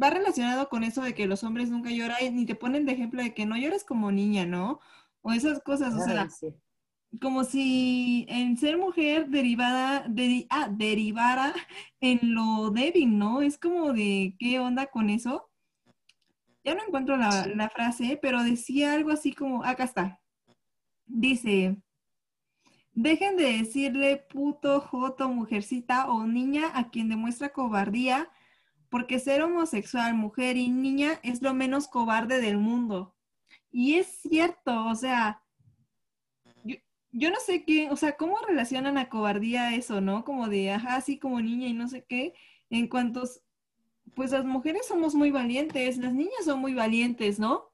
va relacionado con eso de que los hombres nunca lloran, ni te ponen de ejemplo de que no llores como niña, ¿no? O esas cosas, o sea, como si en ser mujer derivada, ah, derivara en lo débil, ¿no? Es como de, ¿qué onda con eso? Ya no encuentro la, frase, pero decía algo así como, acá está. Dice, dejen de decirle puto, joto, mujercita o niña a quien demuestra cobardía, porque ser homosexual, mujer y niña es lo menos cobarde del mundo. Y es cierto, o sea, yo, yo no sé qué, o sea, ¿cómo relacionan a cobardía eso, no? Como de, ajá, así como niña y no sé qué, en cuantos pues las mujeres somos muy valientes, las niñas son muy valientes, ¿no?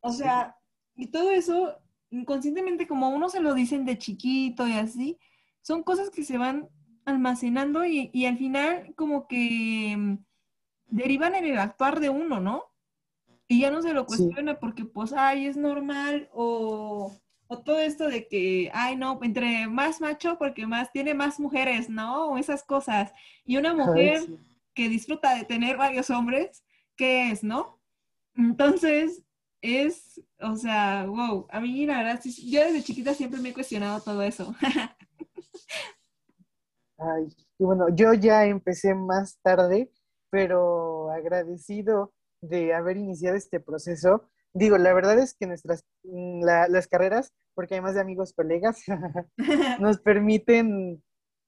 O sea, y todo eso, inconscientemente, como uno se lo dicen de chiquito y así, son cosas que se van almacenando y, al final como que mm, derivan en el actuar de uno, ¿no? Y ya no se lo cuestiona porque pues, ay, es normal o, O todo esto de que, ay, no, entre más macho porque más tiene más mujeres, ¿no? O esas cosas. Y una mujer que disfruta de tener varios hombres, ¿qué es, no? Entonces, es, o sea, wow, a mí la verdad, yo desde chiquita siempre me he cuestionado todo eso. Ay, y bueno, yo ya empecé más tarde, pero agradecido de haber iniciado este proceso. Digo, la verdad es que nuestras, mm, las carreras, porque además de amigos colegas, nos permiten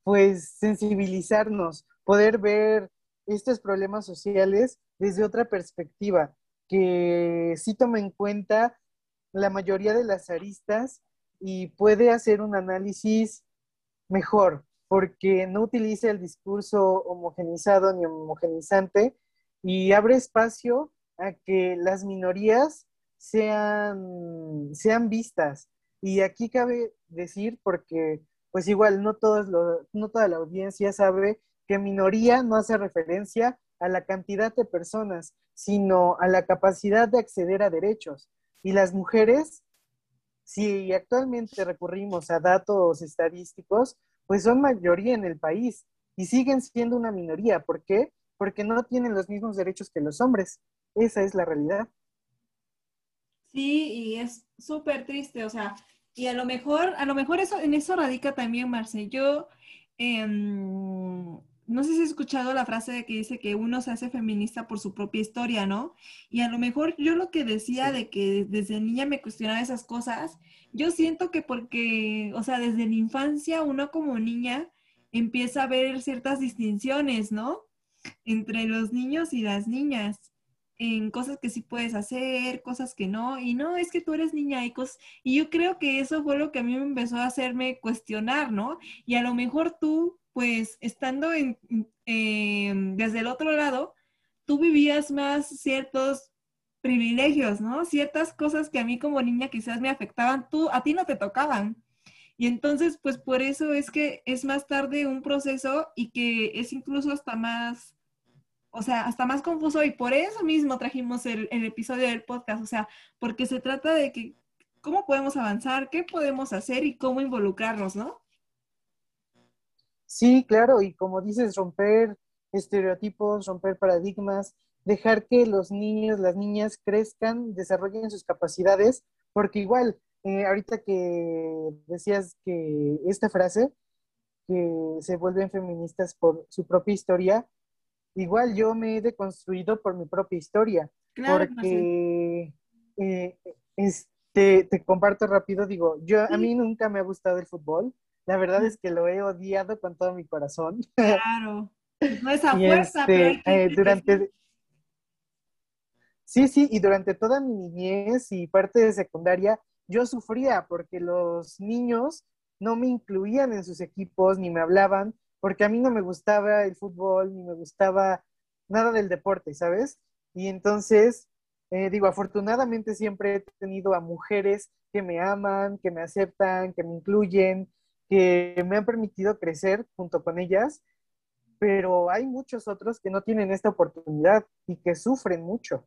pues sensibilizarnos, poder ver estos problemas sociales desde otra perspectiva, que sí toma en cuenta la mayoría de las aristas y puede hacer un análisis mejor, porque no utiliza el discurso homogenizado ni homogenizante y abre espacio a que las minorías sean, sean vistas. Y aquí cabe decir, porque pues igual no, todos no toda la audiencia sabe que minoría no hace referencia a la cantidad de personas, sino a la capacidad de acceder a derechos. Y las mujeres, si actualmente recurrimos a datos estadísticos, pues son mayoría en el país y siguen siendo una minoría. ¿Por qué? Porque no tienen los mismos derechos que los hombres. Esa es la realidad. Sí, y es súper triste, o sea, y a lo mejor, a lo mejor eso, en eso radica también, Marce. Yo, em, no sé si has escuchado la frase de que dice que uno se hace feminista por su propia historia, ¿no? Y a lo mejor yo lo que decía de que desde niña me cuestionaba esas cosas, yo siento que porque, o sea, desde la infancia uno como niña empieza a ver ciertas distinciones, ¿no? Entre los niños y las niñas en cosas que sí puedes hacer, cosas que no, y no, es que tú eres niña y cosas, y yo creo que eso fue lo que a mí me empezó a hacerme cuestionar, ¿no? Y a lo mejor tú pues estando en, desde el otro lado, tú vivías más ciertos privilegios, ¿no? Ciertas cosas que a mí como niña quizás me afectaban, tú, a ti no te tocaban. Y entonces, pues por eso es que es más tarde un proceso y que es incluso hasta más, o sea, hasta más confuso y por eso mismo trajimos el, el episodio del podcast, o sea, porque se trata de que cómo podemos avanzar, qué podemos hacer y cómo involucrarnos, ¿no? Sí, claro, y como dices, romper estereotipos, romper paradigmas, dejar que los niños, las niñas crezcan, desarrollen sus capacidades, porque igual, eh, ahorita que decías que esta frase, que se vuelven feministas por su propia historia, igual yo me he deconstruido por mi propia historia, porque eh, este, te comparto rápido, digo, yo a mí nunca me ha gustado el fútbol, la verdad es que lo he odiado con todo mi corazón. Claro. No es a fuerza, pero este, eh, durante Sí, sí, y durante toda mi niñez y parte de secundaria, yo sufría porque los niños no me incluían en sus equipos ni me hablaban, porque a mí no me gustaba el fútbol, ni me gustaba nada del deporte, ¿sabes? Y entonces, eh, digo, afortunadamente siempre he tenido a mujeres que me aman, que me aceptan, que me incluyen, que me han permitido crecer junto con ellas, pero hay muchos otros que no tienen esta oportunidad y que sufren mucho.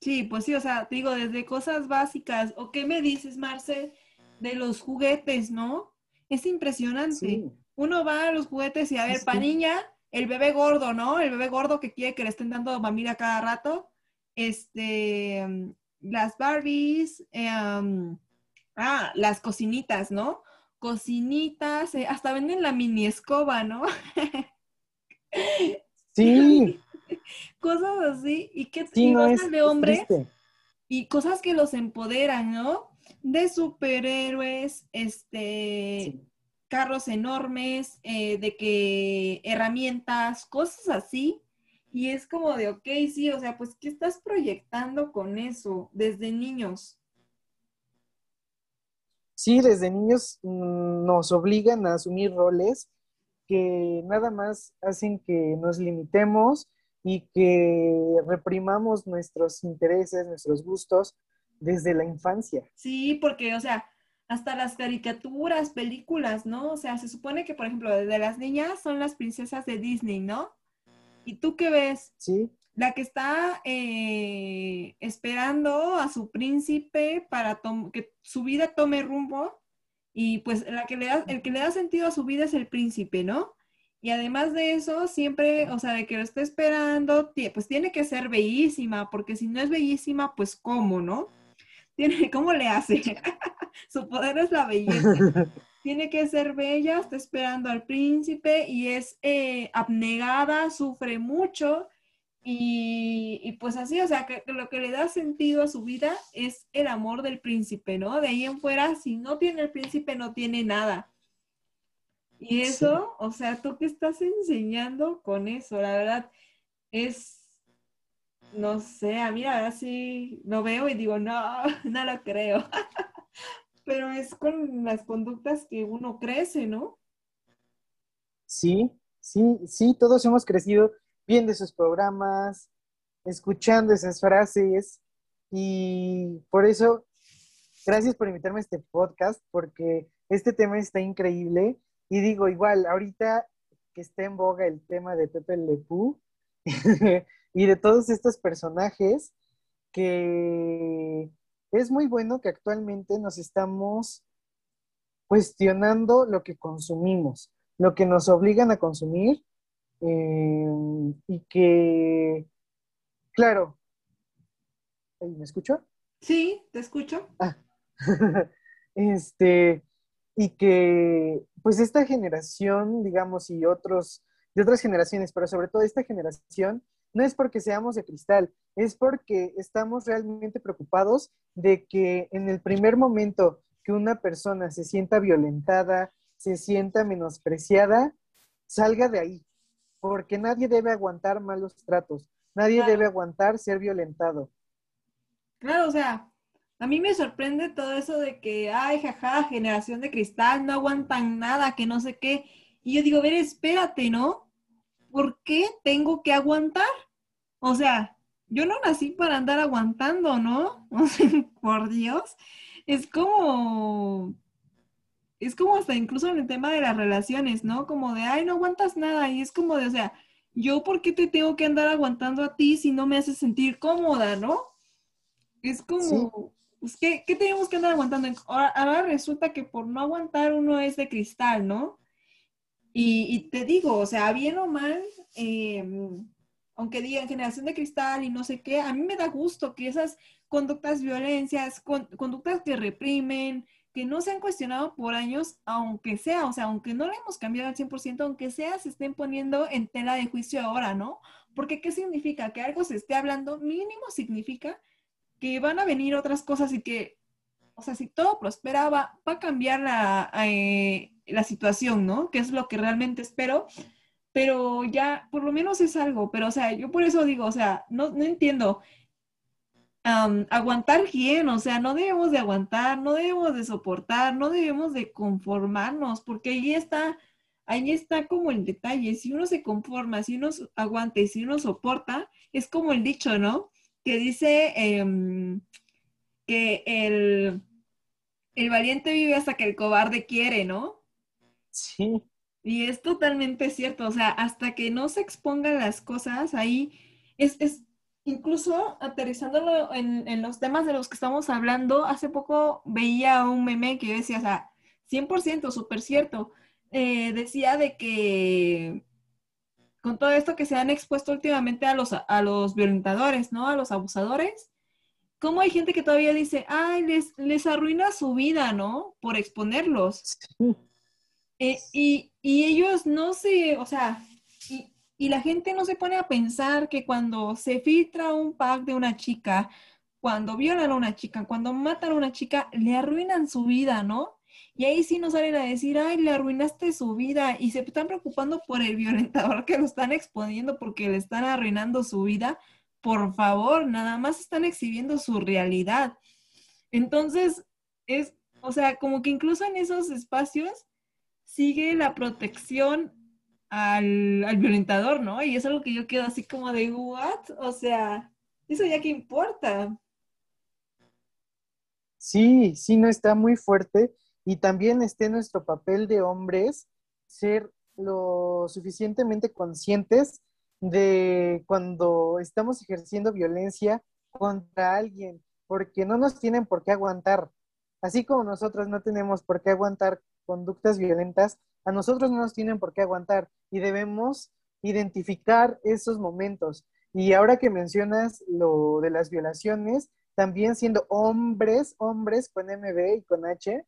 Sí, pues sí, o sea, digo, desde cosas básicas, o qué me dices, Marce, de los juguetes, ¿no? Es impresionante. Uno va a los juguetes y a ver, para niña, el bebé gordo, ¿no? El bebé gordo que quiere que le estén dando mamila cada rato. Este, las Barbies, em, ah, las cocinitas, ¿no? Cocinitas, eh, hasta venden la mini escoba, ¿no? Sí. cosas así, y qué cosas de hombres y cosas que los empoderan, ¿no? De superhéroes, este, carros enormes, eh, de que herramientas, cosas así. Y es como de, ok, sí, o sea, pues, ¿qué estás proyectando con eso desde niños? Sí, desde niños mm, nos obligan a asumir roles que nada más hacen que nos limitemos y que reprimamos nuestros intereses, nuestros gustos desde la infancia. Sí, porque, o sea, hasta las caricaturas, películas, ¿no? O sea, se supone que, por ejemplo, de las niñas son las princesas de Disney, ¿no? ¿Y tú qué ves? Sí. La que está eh, esperando a su príncipe para que su vida tome rumbo y pues la que le da, el que le da sentido a su vida es el príncipe, ¿no? Y además de eso, siempre, o sea, de que lo esté esperando, pues tiene que ser bellísima, porque si no es bellísima, pues ¿cómo, no? Tiene, ¿Cómo le hace? Su poder es la belleza. tiene que ser bella, está esperando al príncipe y es eh, abnegada, sufre mucho y, pues así, o sea, que, lo que le da sentido a su vida es el amor del príncipe, ¿no? De ahí en fuera, si no tiene el príncipe, no tiene nada. Y eso, o sea, ¿tú qué estás enseñando con eso? La verdad, es, no sé, a mí la verdad sí lo veo y digo, no, no lo creo. Pero es con las conductas que uno crece, ¿no? Sí, sí, sí, todos hemos crecido viendo esos programas, escuchando esas frases y por eso, gracias por invitarme a este podcast porque este tema está increíble y digo, igual, ahorita que está en boga el tema de Pepe Le y de todos estos personajes que es muy bueno que actualmente nos estamos cuestionando lo que consumimos, lo que nos obligan a consumir Em, y que, claro, ¿me escucho? Sí, te escucho. Ah. este, y que, pues esta generación, digamos, y otros, de otras generaciones, pero sobre todo esta generación, no es porque seamos de cristal, es porque estamos realmente preocupados de que en el primer momento que una persona se sienta violentada, se sienta menospreciada, salga de ahí, porque nadie debe aguantar malos tratos, nadie debe aguantar ser violentado. Claro, o sea, a mí me sorprende todo eso de que, ay, jaja, generación de cristal, no aguantan nada, que no sé qué. Y yo digo, a ver, espérate, ¿no? ¿Por qué tengo que aguantar? O sea, yo no nací para andar aguantando, ¿no? Por Dios. Es como, es como hasta incluso en el tema de las relaciones, ¿no? Como de, ay, no aguantas nada. Y es como de, o sea, yo por qué te tengo que andar aguantando a ti si no me haces sentir cómoda, ¿no? Es como, pues, ¿qué, tenemos que andar aguantando? Ahora, resulta que por no aguantar uno es de cristal, ¿no? Y, te digo, o sea, bien o mal, em, aunque digan generación de cristal y no sé qué, a mí me da gusto que esas conductas violencias, conductas que reprimen, que no se han cuestionado por años, aunque sea, o sea, aunque no le hemos cambiado al 100%, aunque sea, se estén poniendo en tela de juicio ahora, ¿no? Porque ¿qué significa? Que algo se esté hablando, mínimo significa que van a venir otras cosas y que, o sea, si todo prospera, va, a cambiar la, eh, la situación, ¿no? Que es lo que realmente espero, pero ya, por lo menos es algo, pero, o sea, yo por eso digo, o sea, no, no entiendo aguantar bien, o sea, no debemos de aguantar, no debemos de soportar, no debemos de conformarnos, porque ahí está, ahí está como el detalle, si uno se conforma, si uno aguanta y si uno soporta, es como el dicho, ¿no? Que dice em, que el, el valiente vive hasta que el cobarde quiere, ¿no? Sí. Y es totalmente cierto, o sea, hasta que no se expongan las cosas, ahí es, es incluso aterrizándolo en, los temas de los que estamos hablando, hace poco veía un meme que decía, o sea, 100%, súper cierto, eh, decía de que con todo esto que se han expuesto últimamente a los, a los violentadores, ¿no? A los abusadores, ¿cómo hay gente que todavía dice, ay, les, les arruina su vida, ¿no? Por exponerlos. Eh, y, y ellos no se, o sea, y, la gente no se pone a pensar que cuando se filtra un pack de una chica, cuando violan a una chica, cuando matan a una chica, le arruinan su vida, ¿no? Y ahí sí nos salen a decir, ay, le arruinaste su vida y se están preocupando por el violentador que lo están exponiendo porque le están arruinando su vida. Por favor, nada más están exhibiendo su realidad. Entonces, es, o sea, como que incluso en esos espacios sigue la protección al, violentador, ¿no? Y es algo que yo quedo así como de, ¿what? O sea, eso ya que importa. Sí, sí, no está muy fuerte. Y también esté nuestro papel de hombres ser lo suficientemente conscientes de cuando estamos ejerciendo violencia contra alguien, porque no nos tienen por qué aguantar. Así como nosotros no tenemos por qué aguantar conductas violentas, a nosotros no nos tienen por qué aguantar y debemos identificar esos momentos. Y ahora que mencionas lo de las violaciones, también siendo hombres, hombres con MB y con H,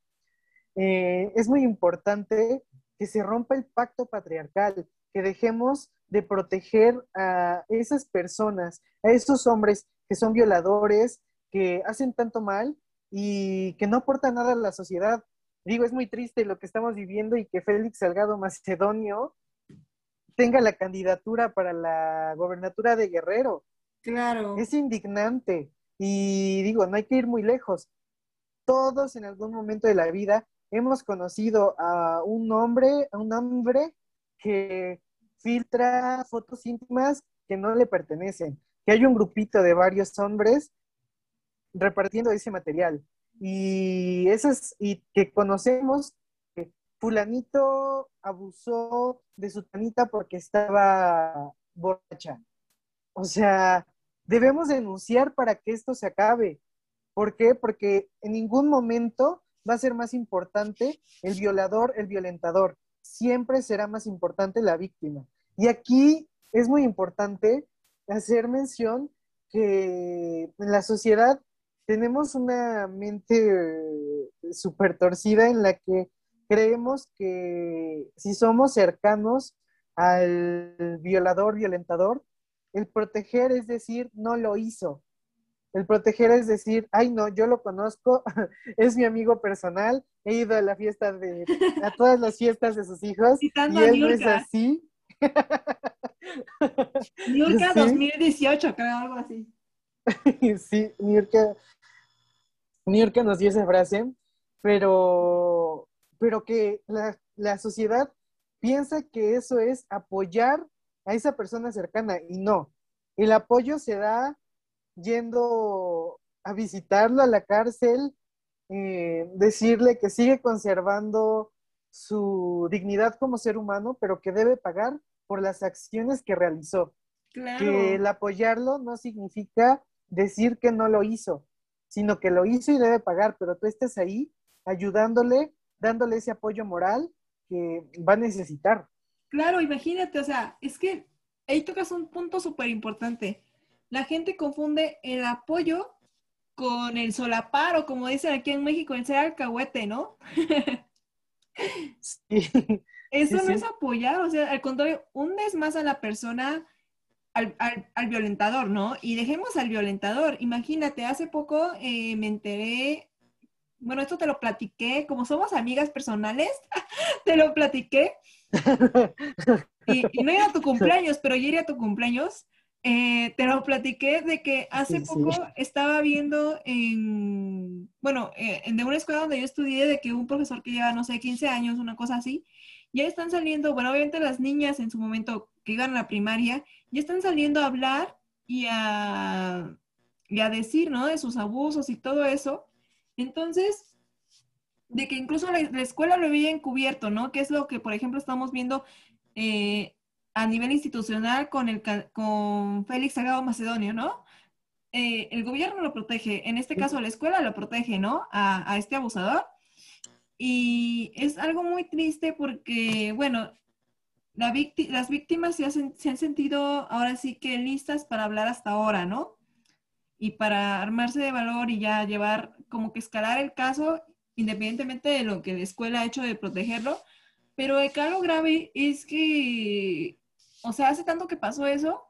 eh, es muy importante que se rompa el pacto patriarcal, que dejemos de proteger a esas personas, a esos hombres que son violadores, que hacen tanto mal y que no aportan nada a la sociedad. Digo, es muy triste lo que estamos viviendo y que Félix Salgado Macedonio tenga la candidatura para la gobernatura de Guerrero. Claro. Es indignante. Y digo, no hay que ir muy lejos. Todos en algún momento de la vida hemos conocido a un hombre, a un hombre que filtra fotos íntimas que no le pertenecen, que hay un grupito de varios hombres repartiendo ese material. Y esas, y que conocemos que fulanito abusó de su tanita porque estaba borracha. O sea, debemos denunciar para que esto se acabe. ¿Por qué? Porque en ningún momento va a ser más importante el violador, el violentador. Siempre será más importante la víctima. Y aquí es muy importante hacer mención que en la sociedad tenemos una mente súper torcida en la que creemos que si somos cercanos al violador, violentador, el proteger es decir, no lo hizo. El proteger es decir, ay no, yo lo conozco, es mi amigo personal, he ido a la fiesta de, a todas las fiestas de sus hijos y él no es así. Niurka 2018, creo, algo así. sí, Niurka, Niurka nos dio esa frase, pero, pero que la, la sociedad piensa que eso es apoyar a esa persona cercana y no. El apoyo se da yendo a visitarlo a la cárcel, eh, decirle que sigue conservando su dignidad como ser humano, pero que debe pagar por las acciones que realizó. Que el apoyarlo no significa decir que no lo hizo, sino que lo hizo y debe pagar, pero tú estés ahí ayudándole, dándole ese apoyo moral que va a necesitar. Claro, imagínate, o sea, es que ahí tocas un punto súper importante. La gente confunde el apoyo con el solapar o como dicen aquí en México, el ser alcahuete, ¿no? Eso no es apoyar, o sea, al contrario, hundes más a la persona, al, violentador, ¿no? Y dejemos al violentador. Imagínate, hace poco eh, me enteré, bueno, esto te lo platiqué, como somos amigas personales, te lo platiqué. Y, no era tu cumpleaños, pero ya era tu cumpleaños. Eh, te lo platiqué de que hace poco estaba viendo en, bueno, eh, en de una escuela donde yo estudié, de que un profesor que lleva, no sé, 15 años, una cosa así, ya están saliendo, bueno, obviamente las niñas en su momento que iban a la primaria, ya están saliendo a hablar y a, y a decir, ¿no? De sus abusos y todo eso. Entonces, de que incluso la, escuela lo había encubierto, ¿no? Que es lo que, por ejemplo, estamos viendo eh, a nivel institucional con, el, con Félix Salgado Macedonio, ¿no? Eh, el gobierno lo protege, en este caso la escuela lo protege, ¿no? A, a este abusador. Y es algo muy triste porque, bueno, la las víctimas se, se han sentido ahora sí que listas para hablar hasta ahora, ¿no? Y para armarse de valor y ya llevar, como que escalar el caso, independientemente de lo que la escuela ha hecho de protegerlo. Pero acá lo grave es que, o sea, hace tanto que pasó eso,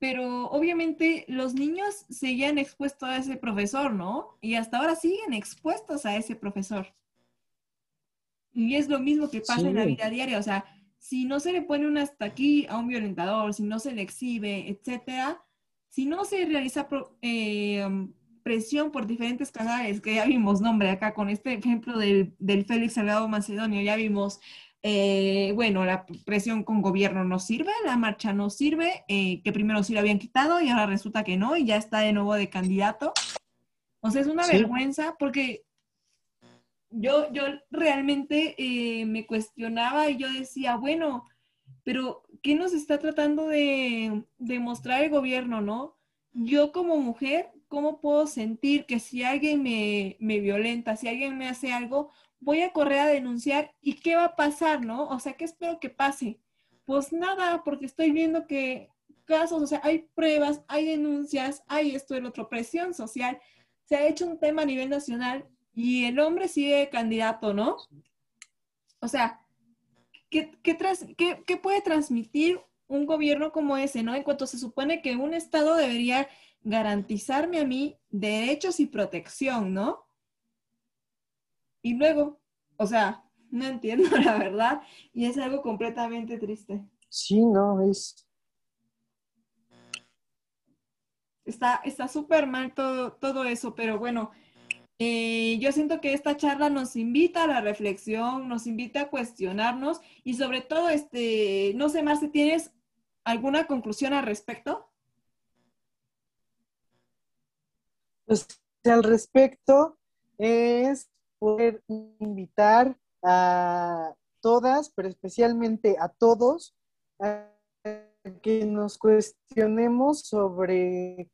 pero obviamente los niños seguían expuestos a ese profesor, ¿no? Y hasta ahora siguen expuestos a ese profesor. Y es lo mismo que pasa en la vida diaria, o sea, si no se le pone un hasta aquí a un violentador, si no se le exhibe, etcétera, si no se realiza eh, presión por diferentes canales, que ya vimos nombre acá con este ejemplo del, del Félix Salgado Macedonio, ya vimos, eh, bueno, la presión con gobierno no sirve, la marcha no sirve, eh, que primero sí la habían quitado y ahora resulta que no, y ya está de nuevo de candidato. O sea, es una vergüenza porque yo, yo realmente eh, me cuestionaba y yo decía, bueno, pero ¿qué nos está tratando de demostrar el gobierno, no? Yo como mujer, ¿cómo puedo sentir que si alguien me, me violenta, si alguien me hace algo, voy a correr a denunciar y qué va a pasar, ¿no? O sea, ¿qué espero que pase? Pues nada, porque estoy viendo que casos, o sea, hay pruebas, hay denuncias, hay esto, el otro, presión social. Se ha hecho un tema a nivel nacional y el hombre sigue candidato, ¿no? O sea, ¿qué, qué, puede transmitir un gobierno como ese, ¿no? En cuanto se supone que un Estado debería garantizarme a mí derechos y protección, ¿no? Y luego, o sea, no entiendo la verdad y es algo completamente triste. Sí, no, es... Está súper mal todo, todo eso, pero bueno, yo siento que esta charla nos invita a la reflexión, nos invita a cuestionarnos y sobre todo, este, no sé, Marce, ¿tienes alguna conclusión al respecto? Pues al respecto es poder invitar a todas, pero especialmente a todos, a que nos cuestionemos sobre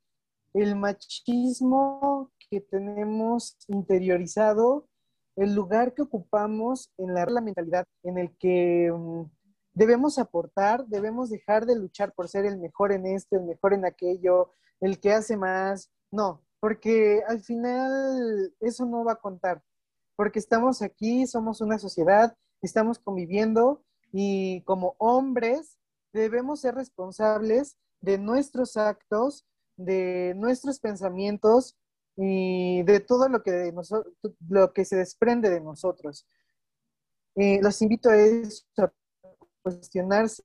el machismo que tenemos interiorizado, el lugar que ocupamos en la, mentalidad en el que mm, debemos aportar, debemos dejar de luchar por ser el mejor en esto, el mejor en aquello, el que hace más. No, porque al final eso no va a contar, porque estamos aquí, somos una sociedad, estamos conviviendo y como hombres debemos ser responsables de nuestros actos, de nuestros pensamientos y de todo lo que, lo que se desprende de nosotros. Eh, los invito a, eso, cuestionarse,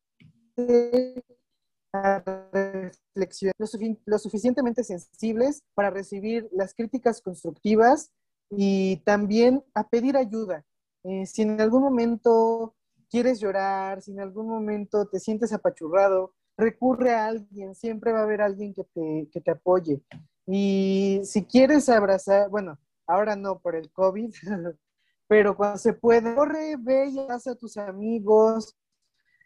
a reflexionar, lo, suficientemente sensibles para recibir las críticas constructivas y también a pedir ayuda. Eh, si en algún momento quieres llorar, si en algún momento te sientes apachurrado, recurre a alguien, siempre va a haber alguien que te, que te apoye. Y si quieres abrazar, bueno, ahora no por el COVID, pero cuando se puede, corre, ve y abraza a tus amigos.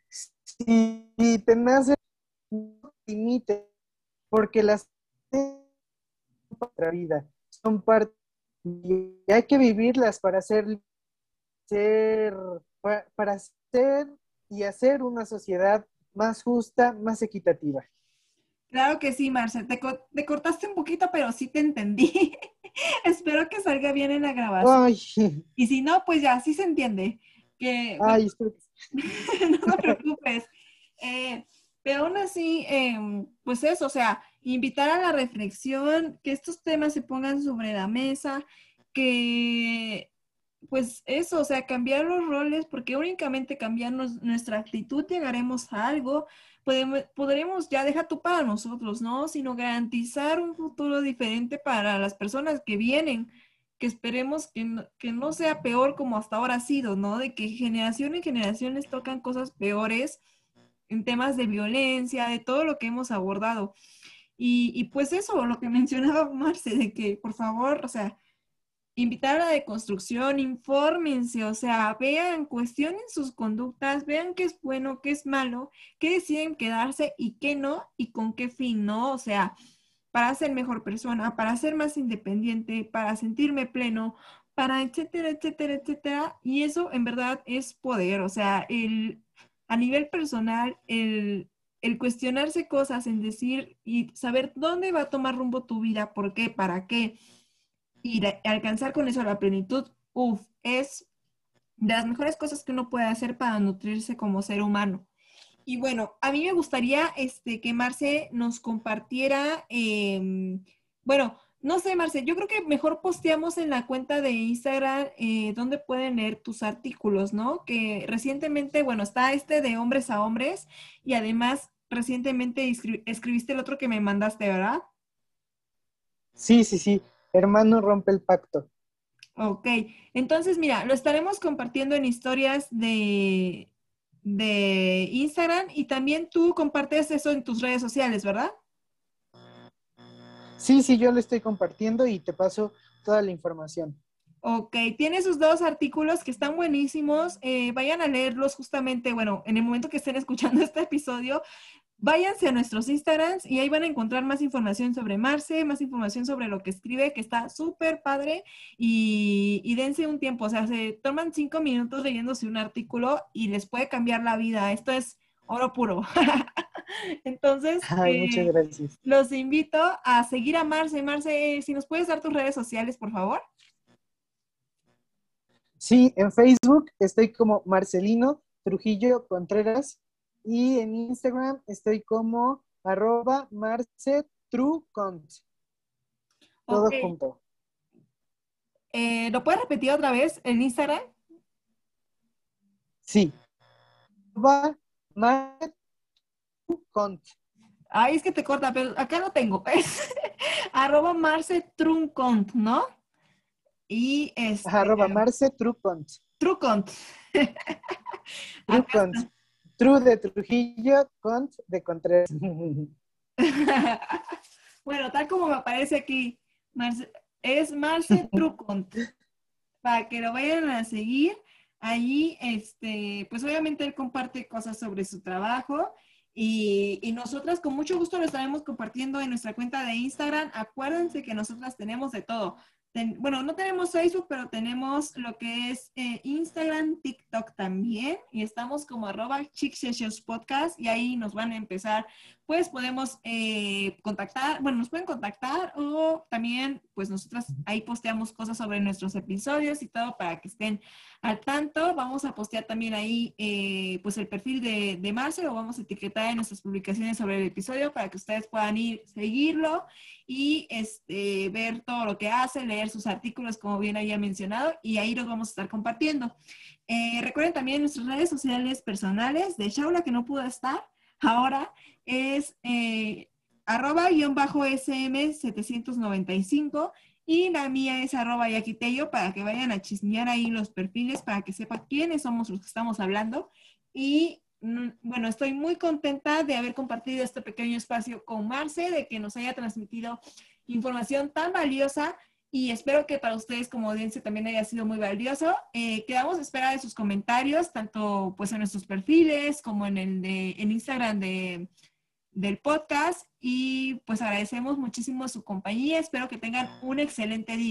Si te nace, no limite, porque las vida son parte y hay que vivirlas para ser, ser para ser y hacer una sociedad más justa, más equitativa. Claro que sí, Marcel. Te, te, cortaste un poquito, pero sí te entendí. Espero que salga bien en la grabación. Y si no, pues ya, sí se entiende. Que, Ay, no te preocupes. Eh, pero aún así, em, pues eso, o sea, invitar a la reflexión, que estos temas se pongan sobre la mesa, que pues eso, o sea, cambiar los roles, porque únicamente cambiando nuestra actitud llegaremos a algo, podemos, podremos ya dejar tú para nosotros, ¿no? Sino garantizar un futuro diferente para las personas que vienen, que esperemos que no, que no sea peor como hasta ahora ha sido, ¿no? De que generación en generación les tocan cosas peores en temas de violencia, de todo lo que hemos abordado. Y, y pues eso, lo que mencionaba Marce, de que por favor, o sea, invitar a la deconstrucción, infórmense, o sea, vean, cuestionen sus conductas, vean qué es bueno, qué es malo, qué deciden quedarse y qué no, y con qué fin, ¿no? O sea, para ser mejor persona, para ser más independiente, para sentirme pleno, para etcétera, etcétera, etcétera. Y eso en verdad es poder, o sea, el, a nivel personal, el, el cuestionarse cosas, en decir y saber dónde va a tomar rumbo tu vida, por qué, para qué y alcanzar con eso la plenitud, uff, es de las mejores cosas que uno puede hacer para nutrirse como ser humano. Y bueno, a mí me gustaría este, que Marce nos compartiera, em, bueno, no sé, Marce, yo creo que mejor posteamos en la cuenta de Instagram eh, donde pueden leer tus artículos, ¿no? Que recientemente, bueno, está este de hombres a hombres y además recientemente escribiste el otro que me mandaste, ¿verdad? Sí, sí, sí hermano rompe el pacto. Ok, entonces mira, lo estaremos compartiendo en historias de, de Instagram y también tú compartes eso en tus redes sociales, ¿verdad? Sí, sí, yo lo estoy compartiendo y te paso toda la información. Ok, tiene sus dos artículos que están buenísimos. Eh, vayan a leerlos justamente, bueno, en el momento que estén escuchando este episodio, váyanse a nuestros Instagrams y ahí van a encontrar más información sobre Marce, más información sobre lo que escribe, que está súper padre y, y, dense un tiempo, o sea, se toman cinco minutos leyéndose un artículo y les puede cambiar la vida. Esto es oro puro. Entonces, eh, gracias. los invito a seguir a Marce. Marce, si nos puedes dar tus redes sociales, por favor. Sí, en Facebook estoy como Marcelino Trujillo Contreras y en Instagram estoy como arroba marcetrucont. Todo junto. Eh, ¿Lo puedes repetir otra vez en Instagram? Sí. Arroba marcetrucont. Ay, es que te corta, pero acá lo tengo. Es arroba marcetrucont, ¿no? Y es. Este, arroba Marce Trucont. Trucont. Trucont. Tru de Trujillo, Cont de Contreras. bueno, tal como me aparece aquí, es Marce Trucont. Para que lo vayan a seguir. Allí, este, pues obviamente él comparte cosas sobre su trabajo y, y, nosotras con mucho gusto lo estaremos compartiendo en nuestra cuenta de Instagram. Acuérdense que nosotras tenemos de todo bueno, no tenemos Facebook, pero tenemos lo que es eh, Instagram, TikTok también, y estamos como arroba Podcast, y ahí nos van a empezar, pues podemos eh, contactar, bueno, nos pueden contactar o también, pues nosotras ahí posteamos cosas sobre nuestros episodios y todo para que estén al tanto. Vamos a postear también ahí, eh, pues el perfil de, de Marce, lo vamos a etiquetar en nuestras publicaciones sobre el episodio para que ustedes puedan ir, seguirlo y este, ver todo lo que hace, leer sus artículos, como bien había mencionado, y ahí los vamos a estar compartiendo. Eh, recuerden también nuestras redes sociales personales de Shaula, que no pudo estar ahora, es eh, arroba guion bajo SM795 y la mía es arroba yaquitello para que vayan a chismear ahí los perfiles para que sepan quiénes somos los que estamos hablando. Y Mm, bueno, estoy muy contenta de haber compartido este pequeño espacio con Marce, de que nos haya transmitido información tan valiosa y espero que para ustedes como audiencia también haya sido muy valioso. Eh, quedamos a espera de sus comentarios, tanto pues en nuestros perfiles como en el de en Instagram de, del podcast y pues agradecemos muchísimo su compañía. Espero que tengan un excelente día.